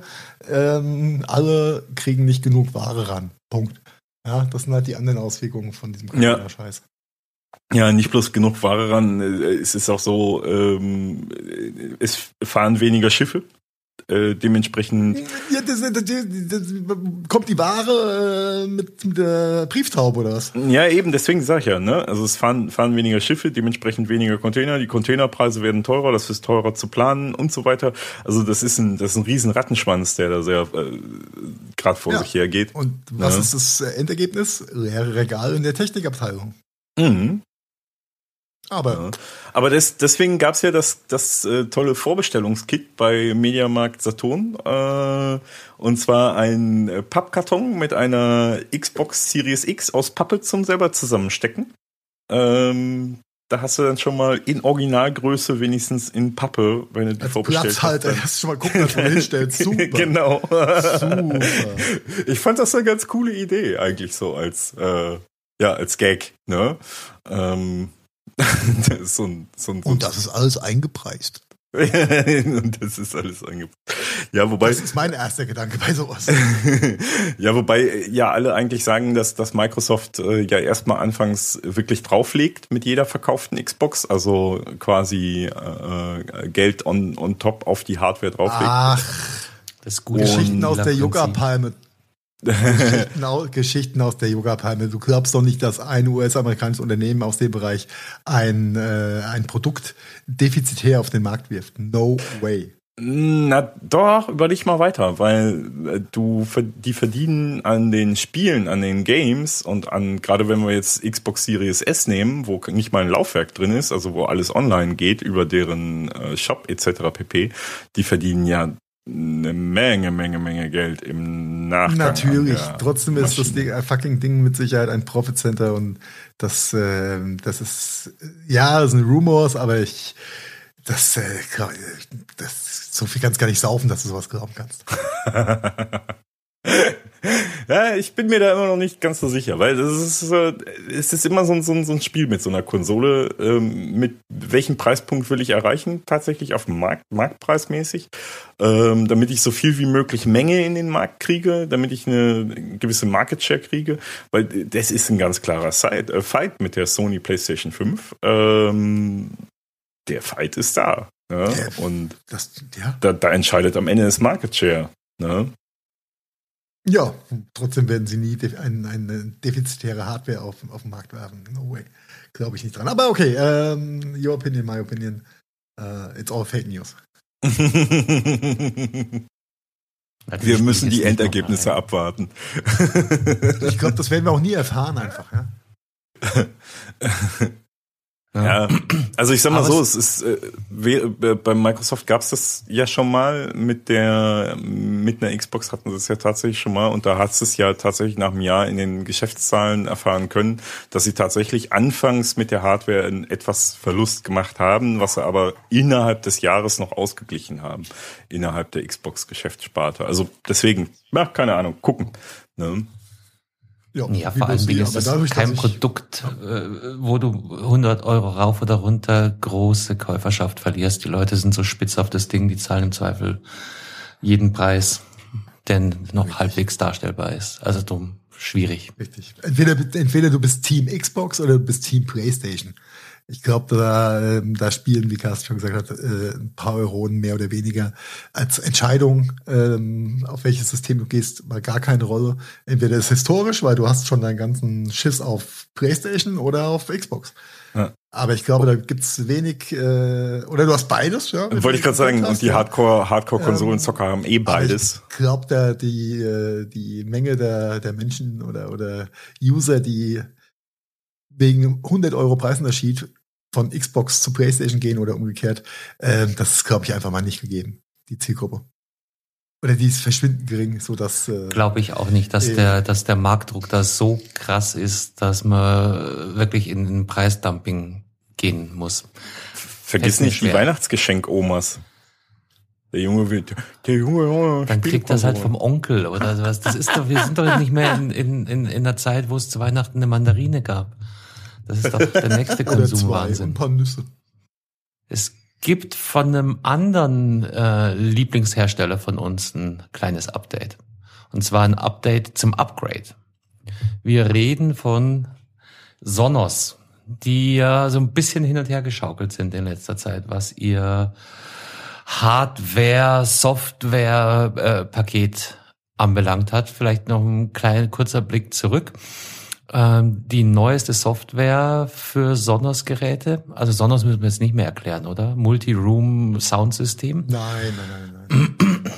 ähm, alle kriegen nicht genug Ware ran. Punkt. Ja, das sind halt die anderen Auswirkungen von diesem Ja. Corona-Scheiß. ja, nicht bloß genug Ware ran, äh, es ist auch so, ähm, es fahren weniger Schiffe. Äh, dementsprechend. Ja, das, das, das, kommt die Ware äh, mit, mit der Brieftaube oder was? Ja, eben, deswegen sage ich ja, ne? Also es fahren, fahren weniger Schiffe, dementsprechend weniger Container, die Containerpreise werden teurer, das ist teurer zu planen und so weiter. Also das ist ein, das ist ein riesen Rattenschwanz, der da sehr äh, gerade vor Ja. sich hergeht. Und was Ja. ist das äh, Endergebnis? Leere Regale in der Technikabteilung. Mhm. Aber Ja. Aber das, deswegen gab's ja das, das äh, tolle Vorbestellungskit bei Mediamarkt Saturn. Äh, und zwar ein äh, Pappkarton mit einer Xbox Series X aus Pappe zum selber zusammenstecken. Ähm, da hast du dann schon mal in Originalgröße wenigstens in Pappe, wenn du die als vorbestellt Platzhalter hast. hast du schon mal gucken, dass du hinstellst. Super. genau. Super. Ich fand das eine ganz coole Idee eigentlich so als äh, ja als Gag, ne? Ähm, das ist so ein, so ein, so Und das ist alles eingepreist. und das ist alles angepasst. Ja, wobei Das ist mein erster Gedanke bei sowas. ja, wobei äh, ja alle eigentlich sagen, dass, dass Microsoft äh, ja erstmal anfangs wirklich drauflegt mit jeder verkauften Xbox, also quasi äh, Geld on, on top auf die Hardware drauflegt. Ach, Das gute Geschichten aus der Spielerprinzip. Geschichten, au- Geschichten aus der Yoga-Palme. Du glaubst doch nicht, dass ein US-amerikanisches Unternehmen aus dem Bereich ein, äh, ein Produkt defizitär auf den Markt wirft. No way. Na doch, überleg mal weiter, weil äh, du die verdienen an den Spielen, an den Games und an gerade wenn wir jetzt Xbox Series S nehmen, wo nicht mal ein Laufwerk drin ist, also wo alles online geht über deren äh, Shop etc. pp. Die verdienen ja eine Menge, Menge, Menge Geld im Nachgang. Natürlich. an der Trotzdem ist das Maschine. Ding, äh, fucking Ding mit Sicherheit ein Profit Center und das, äh, das ist, äh, ja, das sind Rumors, aber ich, das, äh, das, so viel kannst gar nicht saufen, dass du sowas glauben kannst. Ja, ich bin mir da immer noch nicht ganz so sicher, weil das ist, äh, es ist immer so ein, so, ein, so ein Spiel mit so einer Konsole. Ähm, mit welchem Preispunkt will ich erreichen? Tatsächlich auf dem Markt, marktpreismäßig, ähm, damit ich so viel wie möglich Menge in den Markt kriege, damit ich eine gewisse Market Share kriege, weil das ist ein ganz klarer Side, äh, Fight mit der Sony PlayStation 5. Ähm, der Fight ist da. Ne? Ja. Und Das, ja. da, da entscheidet am Ende das Market Share. Ne? Ja, trotzdem werden sie nie def ein, eine defizitäre Hardware auf, auf den Markt werfen. No way. Glaube ich nicht dran. Aber okay, ähm, your opinion, my opinion. Uh, it's all fake news. Wir müssen die Endergebnisse abwarten. Ich glaube, das werden wir auch nie erfahren einfach. Ja? Ja, also ich sag mal Aber so, es- ist äh, äh, bei Microsoft gab es das ja schon mal mit der mit einer Xbox hatten sie es ja tatsächlich schon mal und da hat es ja tatsächlich nach einem Jahr in den Geschäftszahlen erfahren können, dass sie tatsächlich anfangs mit der Hardware einen etwas Verlust gemacht haben, was sie aber innerhalb des Jahres noch ausgeglichen haben innerhalb der Xbox Geschäftssparte. Also deswegen, ja, keine Ahnung, gucken. Ne? Ja, wie vor allem ist es dadurch, kein Produkt, äh, wo du 100 Euro rauf oder runter große Käuferschaft verlierst. Die Leute sind so spitz auf das Ding, die zahlen im Zweifel jeden Preis, der noch halbwegs darstellbar ist. Also dumm, schwierig. Richtig. Entweder, entweder du bist Team Xbox oder du bist Team PlayStation. Ich glaube, da, ähm, da spielen, wie Carsten schon gesagt hat, äh, ein paar Euronen mehr oder weniger als Entscheidung, ähm, auf welches System du gehst, mal gar keine Rolle. Entweder ist historisch, weil du hast schon deinen ganzen Schiss auf PlayStation oder auf Xbox. Ja. Aber ich glaube, da gibt's wenig, äh, oder du hast beides, ja. Wollte ich gerade sagen, und die Hardcore Hardcore Ähm, haben eh beides. Ich glaube, da die, äh, die Menge der, der Menschen oder, oder User, die wegen 100 Euro Preisunterschied von Xbox zu PlayStation gehen oder umgekehrt, äh, das ist, glaube ich, einfach mal nicht gegeben, die Zielgruppe. Oder die ist verschwindend gering, so dass äh, Glaube ich auch nicht, dass Äh. der, dass der Marktdruck da so krass ist, dass man wirklich in den Preisdumping gehen muss. Vergiss nicht die. Weihnachtsgeschenk-Omas. Der Junge will, der Junge, oh, Dann kriegt das halt vom. Onkel oder sowas. Das ist doch, wir sind doch nicht mehr in, in, in, in einer Zeit, wo es zu Weihnachten eine Mandarine gab. Das ist doch der nächste Konsumwahnsinn. ein paar Nüsse. Es gibt von einem anderen äh, Lieblingshersteller von uns ein kleines Update. Und zwar ein Update zum Upgrade. Wir reden von Sonos, die ja so ein bisschen hin und her geschaukelt sind in letzter Zeit, was ihr Hardware, Software-Paket anbelangt hat. Vielleicht noch ein kleiner kurzer Blick zurück. Ähm, die neueste Software für Sonos-Geräte, also Sonos müssen wir jetzt nicht mehr erklären, oder? Multi-Room Soundsystem. Nein, nein, nein, nein.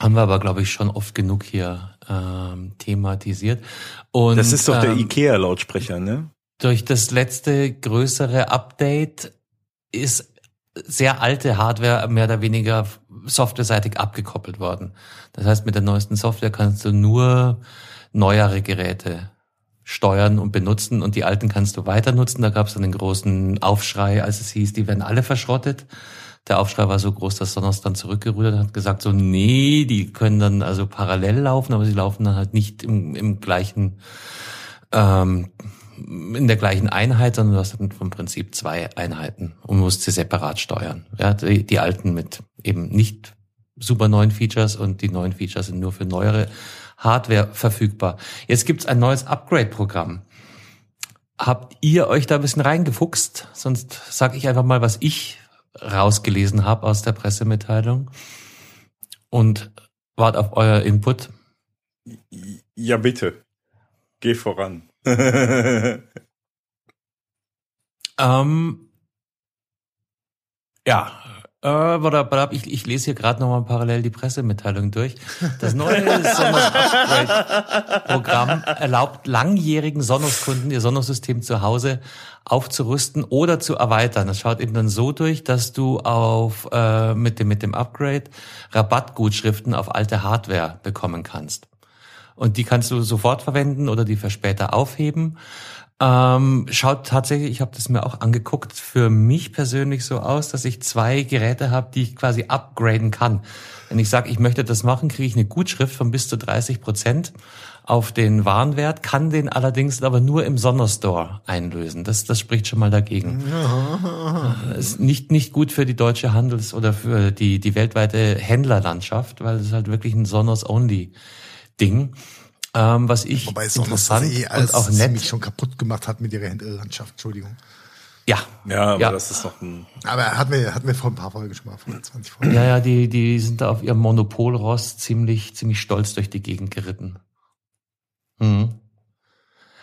Haben wir aber, glaube ich, schon oft genug hier ähm, thematisiert. Und, Das ist doch der ähm, IKEA-Lautsprecher, ne? durch das letzte größere Update ist sehr alte Hardware mehr oder weniger softwareseitig abgekoppelt worden. Das heißt, mit der neuesten Software kannst du nur neuere Geräte steuern und benutzen und die alten kannst du weiter nutzen. Da gab es dann den großen Aufschrei, als es hieß, die werden alle verschrottet. Der Aufschrei war so groß, dass Sonos dann zurückgerudert hat, gesagt so, nee, die können dann also parallel laufen, aber sie laufen dann halt nicht im, im gleichen ähm, in der gleichen Einheit, sondern du hast dann vom Prinzip zwei Einheiten und musst sie separat steuern. Ja, die, die alten mit eben nicht super neuen Features und die neuen Features sind nur für neuere Hardware verfügbar. Jetzt gibt's ein neues Upgrade-Programm. Habt ihr euch da ein bisschen reingefuchst? Sonst sage ich einfach mal, was ich rausgelesen habe aus der Pressemitteilung und wart auf euer Input. Ja, bitte. Geh voran. Ähm, ja, äh, ich, ich lese hier gerade nochmal parallel die Pressemitteilung durch. Das neue Sonos Upgrade Programm erlaubt langjährigen Sonos-Kunden ihr Sonos-System zu Hause aufzurüsten oder zu erweitern. Das schaut eben dann so durch, dass du auf äh, mit dem mit dem Upgrade Rabattgutschriften auf alte Hardware bekommen kannst. Und die kannst du sofort verwenden oder die für später aufheben. Ähm, schaut tatsächlich, ich habe das mir auch angeguckt, für mich persönlich so aus, dass ich zwei Geräte habe, die ich quasi upgraden kann. Wenn ich sage, ich möchte das machen, kriege ich eine Gutschrift von bis zu 30 Prozent auf den Warenwert, kann den allerdings aber nur im Sonderstore einlösen. Das, das spricht schon mal dagegen. Das ist nicht, nicht gut für die deutsche Handels- oder für die, die weltweite Händlerlandschaft, weil es ist halt wirklich ein Sonos-Only-Ding. Ähm, was ich Wobei es interessant eh alles und auch ziemlich nett. schon kaputt gemacht hat mit ihrer Händlerlandschaft. Entschuldigung. Ja, ja, aber Ja. das ist noch ein. Aber hatten wir, hatten wir vor ein paar Folgen schon mal, vor 20 Folgen. Ja, ja, die, die sind da auf ihrem Monopolross ziemlich, ziemlich stolz durch die Gegend geritten. Mhm.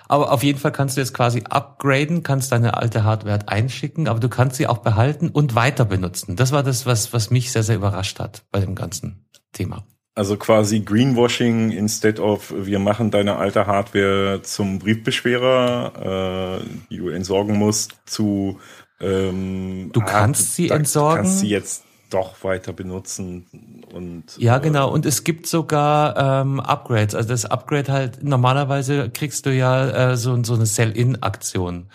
Aber auf jeden Fall kannst du jetzt quasi upgraden, kannst deine alte Hardware einschicken, aber du kannst sie auch behalten und weiter benutzen. Das war das, was, was mich sehr, sehr überrascht hat bei dem ganzen Thema. Also quasi Greenwashing instead of wir machen deine alte Hardware zum Briefbeschwerer, äh, die du entsorgen musst, zu ähm, Du kannst sie entsorgen. Du kannst sie jetzt doch weiter benutzen und Ja, äh, genau. Und es gibt sogar ähm, Upgrades. Also das Upgrade halt, normalerweise kriegst du ja äh, so, so eine Sell-In-Aktion.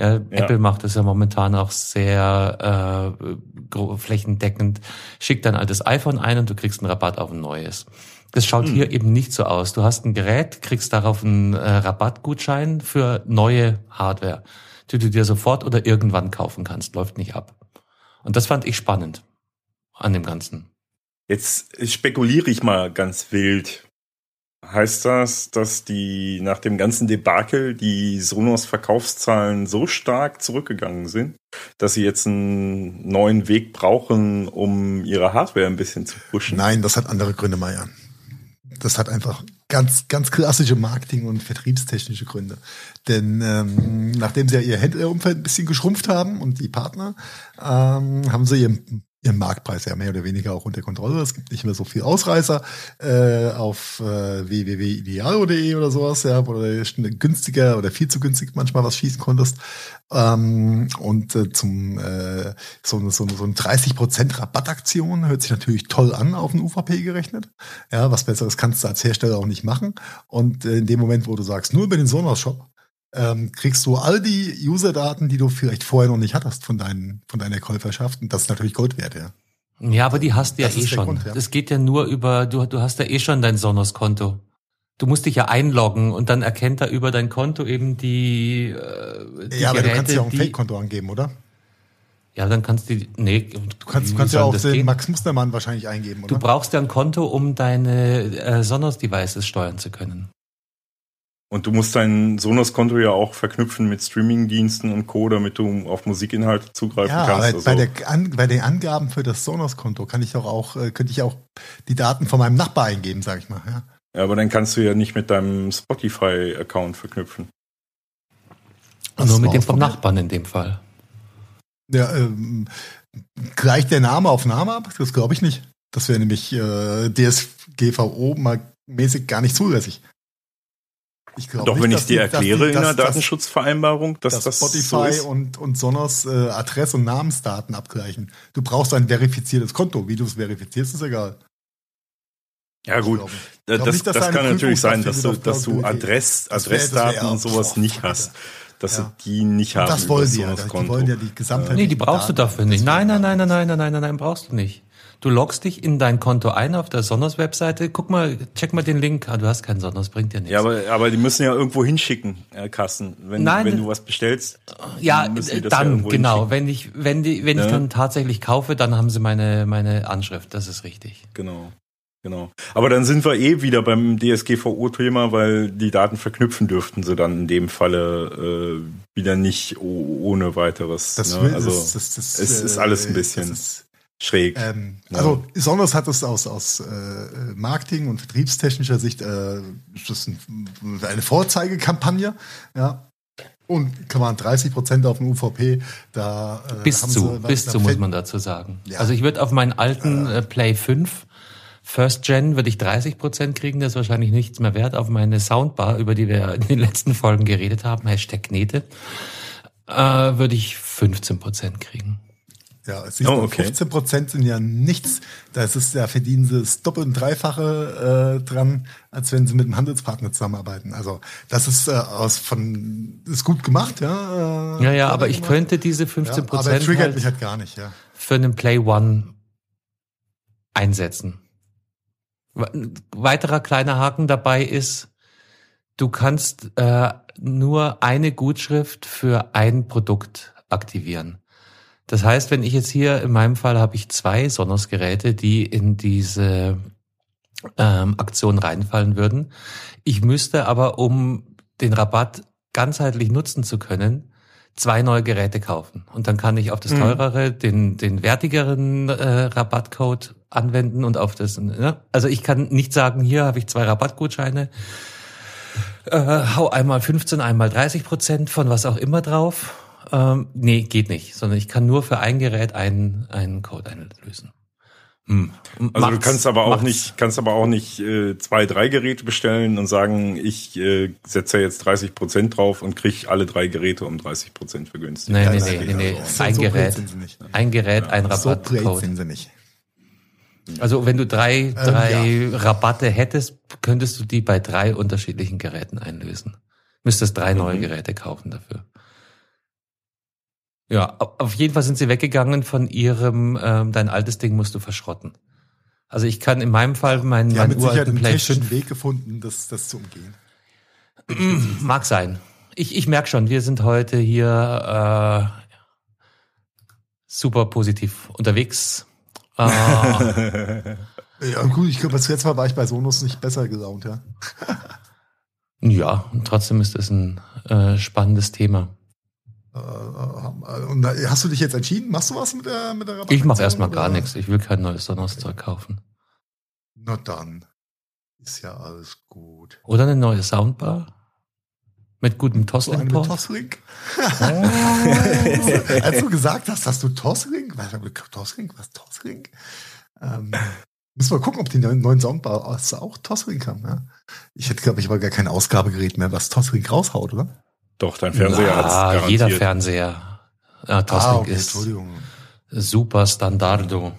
Ja, Apple macht das ja momentan auch sehr äh, flächendeckend. Schickt dein altes iPhone ein und du kriegst einen Rabatt auf ein neues. Das schaut hier eben nicht so aus. Du hast ein Gerät, kriegst darauf einen äh, Rabattgutschein für neue Hardware, die du dir sofort oder irgendwann kaufen kannst. Läuft nicht ab. Und das fand ich spannend an dem Ganzen. Jetzt spekuliere ich mal ganz wild. Heißt das, dass die nach dem ganzen Debakel die Sonos Verkaufszahlen so stark zurückgegangen sind, dass sie jetzt einen neuen Weg brauchen, um ihre Hardware ein bisschen zu pushen? Nein, das hat andere Gründe, Meier. Das hat einfach ganz, ganz klassische Marketing- und vertriebstechnische Gründe. Denn ähm, nachdem sie ja ihr Händlerumfeld ein bisschen geschrumpft haben und die Partner, ähm, haben sie ihren, ihren Marktpreis ja mehr oder weniger auch unter Kontrolle. Es gibt nicht mehr so viel Ausreißer äh, auf äh, www.idealo.de oder sowas, ja, wo du günstiger oder viel zu günstig manchmal was schießen konntest. Ähm, und äh, zum äh, so, eine- so, so eine 30% Rabattaktion hört sich natürlich toll an auf ein UVP gerechnet. Ja, was Besseres kannst du als Hersteller auch nicht machen. Und äh, in dem Moment, wo du sagst, nur über den Sonos-Shop, ähm, kriegst du all die User-Daten, die du vielleicht vorher noch nicht hattest von, deinen, von deiner Käuferschaft. Und das ist natürlich Gold wert, ja. Ja, aber die hast du ja Das eh ist der schon. Grund, ja. Das geht ja nur über, du, du hast ja eh schon dein Sonos-Konto. Du musst dich ja einloggen und dann erkennt er über dein Konto eben die, äh, die ja, aber Geräte, du kannst ja auch ein Fake-Konto angeben, oder? Ja, dann kannst du, nee, Du kannst, du kannst ja auch den gehen? Max Mustermann wahrscheinlich eingeben, Du oder? brauchst ja ein Konto, um deine äh, Sonos-Devices steuern zu können. Und du musst dein Sonos-Konto ja auch verknüpfen mit Streaming-Diensten und Co., damit du auf Musikinhalte zugreifen Ja, kannst. aber Also, bei, der, an, bei den Angaben für das Sonos-Konto kann ich doch auch, äh, könnte ich auch die Daten von meinem Nachbar eingeben, sag ich mal. Ja. ja, aber dann kannst du ja nicht mit deinem Spotify-Account verknüpfen. Hast Nur mit dem vom? Nachbarn in dem Fall. Ja, ähm, gleicht der Name auf Name ab? Das glaube ich nicht. Das wäre nämlich äh, DSGVO mal mäßig gar nicht zulässig. Ich Doch wenn ich es dir erkläre die, dass, in der Datenschutzvereinbarung, dass, dass das Spotify so und, und Sonos äh, Adresse- und Namensdaten abgleichen. Du brauchst ein verifiziertes Konto. Wie du es verifizierst, ist egal. Ja gut, das, nicht, das kann natürlich sein, dass du, dass du Adress, Adressdaten und sowas nicht hast. Dass ja. du die nicht haben. Das wollen sie ja. Die wollen ja die Gesamtheit. Nee, die brauchst du dafür nicht. Nein, nein, nein, nein, nein, nein, nein, nein, brauchst du nicht. Du loggst dich in dein Konto ein auf der Sonos-Webseite. Guck mal, check mal den Link. Ah, du hast keinen Sonos, bringt dir nichts. Ja, aber, aber die müssen ja irgendwo hinschicken, äh, Kassen. Wenn, Nein, wenn du was bestellst. ja, ja dann, irgendwo genau. hinschicken. Wenn ich, wenn die, wenn ich Ja. dann tatsächlich kaufe, dann haben sie meine, meine Anschrift. Das ist richtig. Genau. Genau. Aber dann sind wir eh wieder beim DSGVO-Thema, weil die Daten verknüpfen dürften sie dann in dem Falle äh, wieder nicht oh, ohne weiteres. Das, ne? will, Also das, das, das, es ist äh, alles ein bisschen das ist, schräg. ähm, Ja. Also Sonos hat es aus, aus äh, Marketing- und vertriebstechnischer Sicht äh, ist das ein, eine Vorzeigekampagne. Ja. Und kann man 30 Prozent auf dem UVP, da äh, Bis haben zu, sie- bis zu muss man dazu sagen. Ja. Also ich würde auf meinen alten äh, Play 5 First Gen würde ich 30 Prozent kriegen, das ist wahrscheinlich nichts mehr wert. Auf meine Soundbar, über die wir in den letzten Folgen geredet haben, Hashtag Knete, äh, würde ich 15 Prozent kriegen. Ja, es ist Oh, okay. 15 Prozent sind ja nichts. Das ist ja verdienen sie das Doppel- und Dreifache äh, dran, als wenn sie mit einem Handelspartner zusammenarbeiten. Also das ist äh, aus von ist gut gemacht, ja. Äh, Ja, ja, aber ich gemacht. könnte diese ja, 15 aber Prozent triggert halt mich halt gar nicht, ja. für einen Play One einsetzen. We- Weiterer kleiner Haken dabei ist, du kannst äh, nur eine Gutschrift für ein Produkt aktivieren. Das heißt, wenn ich jetzt hier, in meinem Fall habe ich zwei Sonos-Geräte, die in diese ähm, Aktion reinfallen würden. Ich müsste aber, um den Rabatt ganzheitlich nutzen zu können, zwei neue Geräte kaufen. Und dann kann ich auf das teurere, den, den wertigeren äh, Rabattcode anwenden und auf das, ne? also ich kann nicht sagen, hier habe ich zwei Rabattgutscheine, äh, hau einmal 15, einmal 30 Prozent von was auch immer drauf. Ähm, nee, geht nicht, sondern ich kann nur für ein Gerät einen, einen Code einlösen. Hm. Also du kannst aber auch macht's- nicht, kannst aber auch nicht äh, zwei, drei Geräte bestellen und sagen, ich äh, setze jetzt 30 Prozent drauf und krieg alle drei Geräte um 30 Prozent vergünstigt. Nee, nee, nee, nee, nee. also. So- Ein so Gerät, ein Gerät, ein So Rabattcode. sind sie nicht. Also wenn du drei, drei ja. Rabatte hättest, könntest du die bei drei unterschiedlichen Geräten einlösen. Müsstest drei neue Mhm. Geräte kaufen dafür. Ja, au- auf jeden Fall sind sie weggegangen von ihrem, ähm, dein altes Ding musst du verschrotten. Also ich kann in meinem Fall meinen, haben meinen mit Sicherheit uralten einen Play technischen 5 Weg gefunden, das, das zu umgehen. Mag sein. Ich, ich merke schon, wir sind heute hier äh, super positiv unterwegs. Äh, Ja, gut, ich glaube, das letzte Mal war ich bei Sonos nicht besser gelaunt, ja. ja, und trotzdem ist es ein äh, spannendes Thema. Äh, äh, Und hast du dich jetzt entschieden? Machst du was mit der, mit der Ich Rabattaktion, mache erstmal gar nichts. Ich will kein neues Sonos-Zeug kaufen. Na dann. Ist ja alles gut. Oder eine neue Soundbar mit gutem So mit Toslink-Port. Toslink? Als du gesagt hast, hast du Toslink? Was, Toslink? Was Toslink? Ähm, müssen wir gucken, ob die neuen, Soundbar auch Toslink haben. Ja? Ich hätte, glaube ich, aber gar kein Ausgabegerät mehr, was Toslink raushaut, oder? Doch, dein Fernseher hat's Ah, garantiert. jeder Fernseher. Ja, Toslink ah, okay, ist Entschuldigung. super Standardo.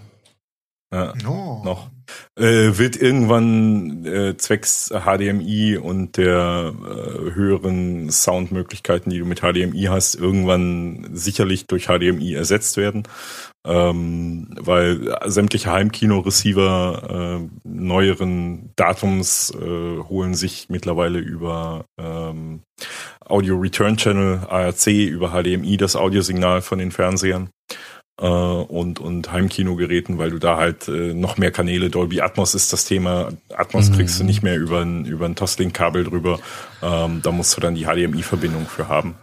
Ja, No. noch. Äh, wird irgendwann äh, zwecks HDMI und der äh, höheren Soundmöglichkeiten, die du mit HDMI hast, irgendwann sicherlich durch HDMI ersetzt werden. Ähm, weil sämtliche Heimkino-Receiver äh, neueren Datums äh, holen sich mittlerweile über ähm, Audio Return Channel, ARC, über HDMI das Audiosignal von den Fernsehern. Äh, und, und Heimkinogeräten, weil du da halt äh, noch mehr Kanäle, Dolby Atmos ist das Thema. Atmos mhm. kriegst du nicht mehr über ein, über ein Toslink-Kabel drüber. Ähm, da musst du dann die HDMI-Verbindung für haben.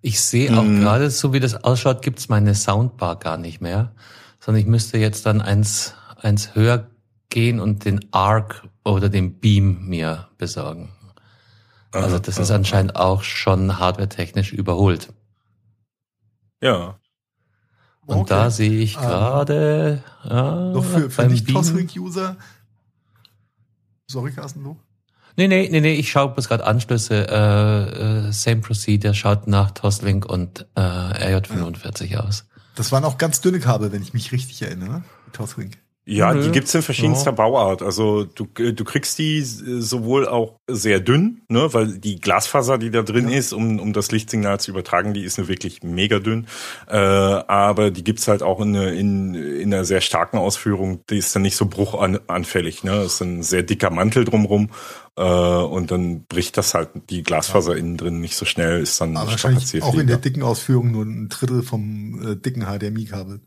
Ich sehe auch mhm. gerade, so wie das ausschaut, gibt's meine Soundbar gar nicht mehr, sondern ich müsste jetzt dann eins, eins höher gehen und den Arc oder den Beam mir besorgen. Also das ist anscheinend auch schon hardware-technisch überholt. Ja. Und okay. da sehe ich gerade. Ähm, ja, noch für, für nicht Toslink-User. Sorry, Carsten, du? Nee, nee, nee, nee, ich schaue bis gerade Anschlüsse. Äh, äh, same Procedure schaut nach Toslink und äh, RJ45 ja. aus. Das waren auch ganz dünne Kabel, wenn ich mich richtig erinnere, Toslink. Ja, die gibt's in verschiedenster ja. Bauart. Also du, du kriegst die sowohl auch sehr dünn, ne, weil die Glasfaser, die da drin ja. ist, um, um das Lichtsignal zu übertragen, die ist nur wirklich mega dünn. Äh, aber die gibt's halt auch in, in, in einer sehr starken Ausführung. Die ist dann nicht so bruchanfällig. Ne? Das ist ein sehr dicker Mantel drumrum. Äh, und dann bricht das halt die Glasfaser ja. innen drin nicht so schnell, ist dann aber wahrscheinlich auch in der dicken Ausführung nur ein Drittel vom äh, dicken HDMI-Kabel.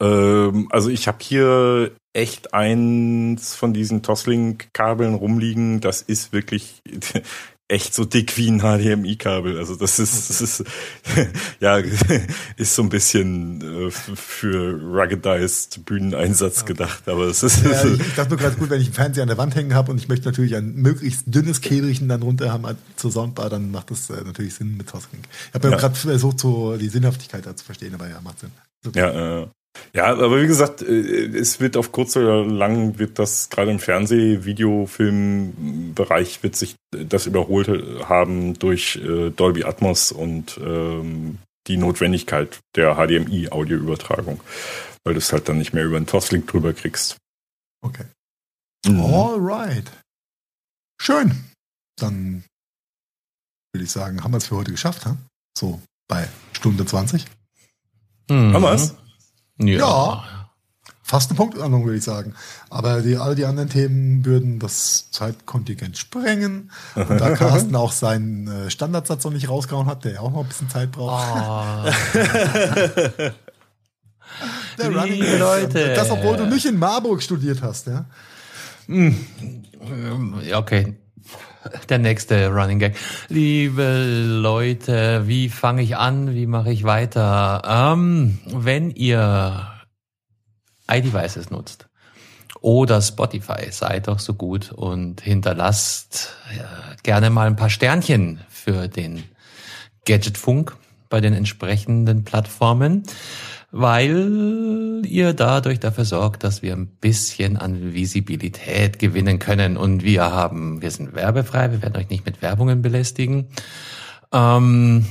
Ähm, also ich habe hier echt eins von diesen Toslink-Kabeln rumliegen. Das ist wirklich echt so dick wie ein HDMI-Kabel. Also das ist, das ist ja ist so ein bisschen äh, für ruggedized Bühneneinsatz gedacht. Aber es ist. Ja, ich, ich dachte nur gerade gut, wenn ich einen Fernseher an der Wand hängen habe und ich möchte natürlich ein möglichst dünnes Käbelchen dann runter haben zur Soundbar, dann macht das äh, natürlich Sinn mit Toslink. Ich habe ja, gerade versucht, so die Sinnhaftigkeit da zu verstehen, aber ja, macht Sinn. Okay. Ja, äh, ja, aber wie gesagt, äh, es wird auf kurz oder lang wird das gerade im Fernseh-, Videofilmbereich wird sich das überholt haben durch äh, Dolby Atmos und ähm, die Notwendigkeit der HDMI-Audioübertragung, weil du es halt dann nicht mehr über einen Toslink drüber kriegst. Okay. Mhm. Alright. Schön. Dann würde ich sagen, haben wir es für heute geschafft, ha? So bei Stunde 20. Mhm. Haben wir es? Ja. ja. Fast eine Punktlandung, würde ich sagen. Aber die, all die anderen Themen würden das Zeitkontingent sprengen. Und da Carsten auch seinen äh, Standardsatz noch nicht rausgehauen hat, der ja auch noch ein bisschen Zeit braucht. Oh. der Running Leute. Das, obwohl du nicht in Marburg studiert hast, ja? Hm. Okay. Der nächste Running Gag. Liebe Leute, wie fange ich an? Wie mache ich weiter? Ähm, wenn ihr iDevices nutzt oder Spotify, seid doch so gut und hinterlasst ja, gerne mal ein paar Sternchen für den Gadgetfunk bei den entsprechenden Plattformen weil ihr dadurch dafür sorgt, dass wir ein bisschen an Visibilität gewinnen können. Und wir haben, wir sind werbefrei, wir werden euch nicht mit Werbungen belästigen. Ähm,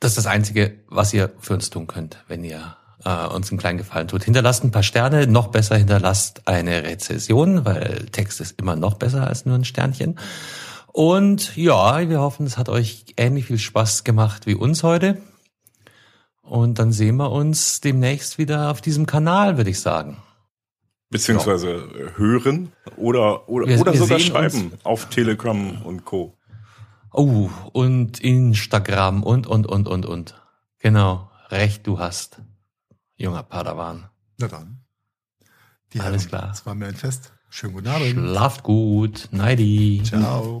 das ist das Einzige, was ihr für uns tun könnt, wenn ihr äh, uns einen kleinen Gefallen tut. Hinterlasst ein paar Sterne, noch besser hinterlasst eine Rezession, weil Text ist immer noch besser als nur ein Sternchen. Und ja, wir hoffen, es hat euch ähnlich viel Spaß gemacht wie uns heute. Und dann sehen wir uns demnächst wieder auf diesem Kanal, würde ich sagen. Beziehungsweise ja. hören oder, oder, wir, oder wir sogar schreiben auf Telegram und Co. Oh, und Instagram und, und, und, und, und. Genau. Recht du hast, junger Padawan. Na dann. Die Alles Herren, klar. Das war mir ein Fest. Schönen guten Abend. Schlaft gut. Neidi. Ciao.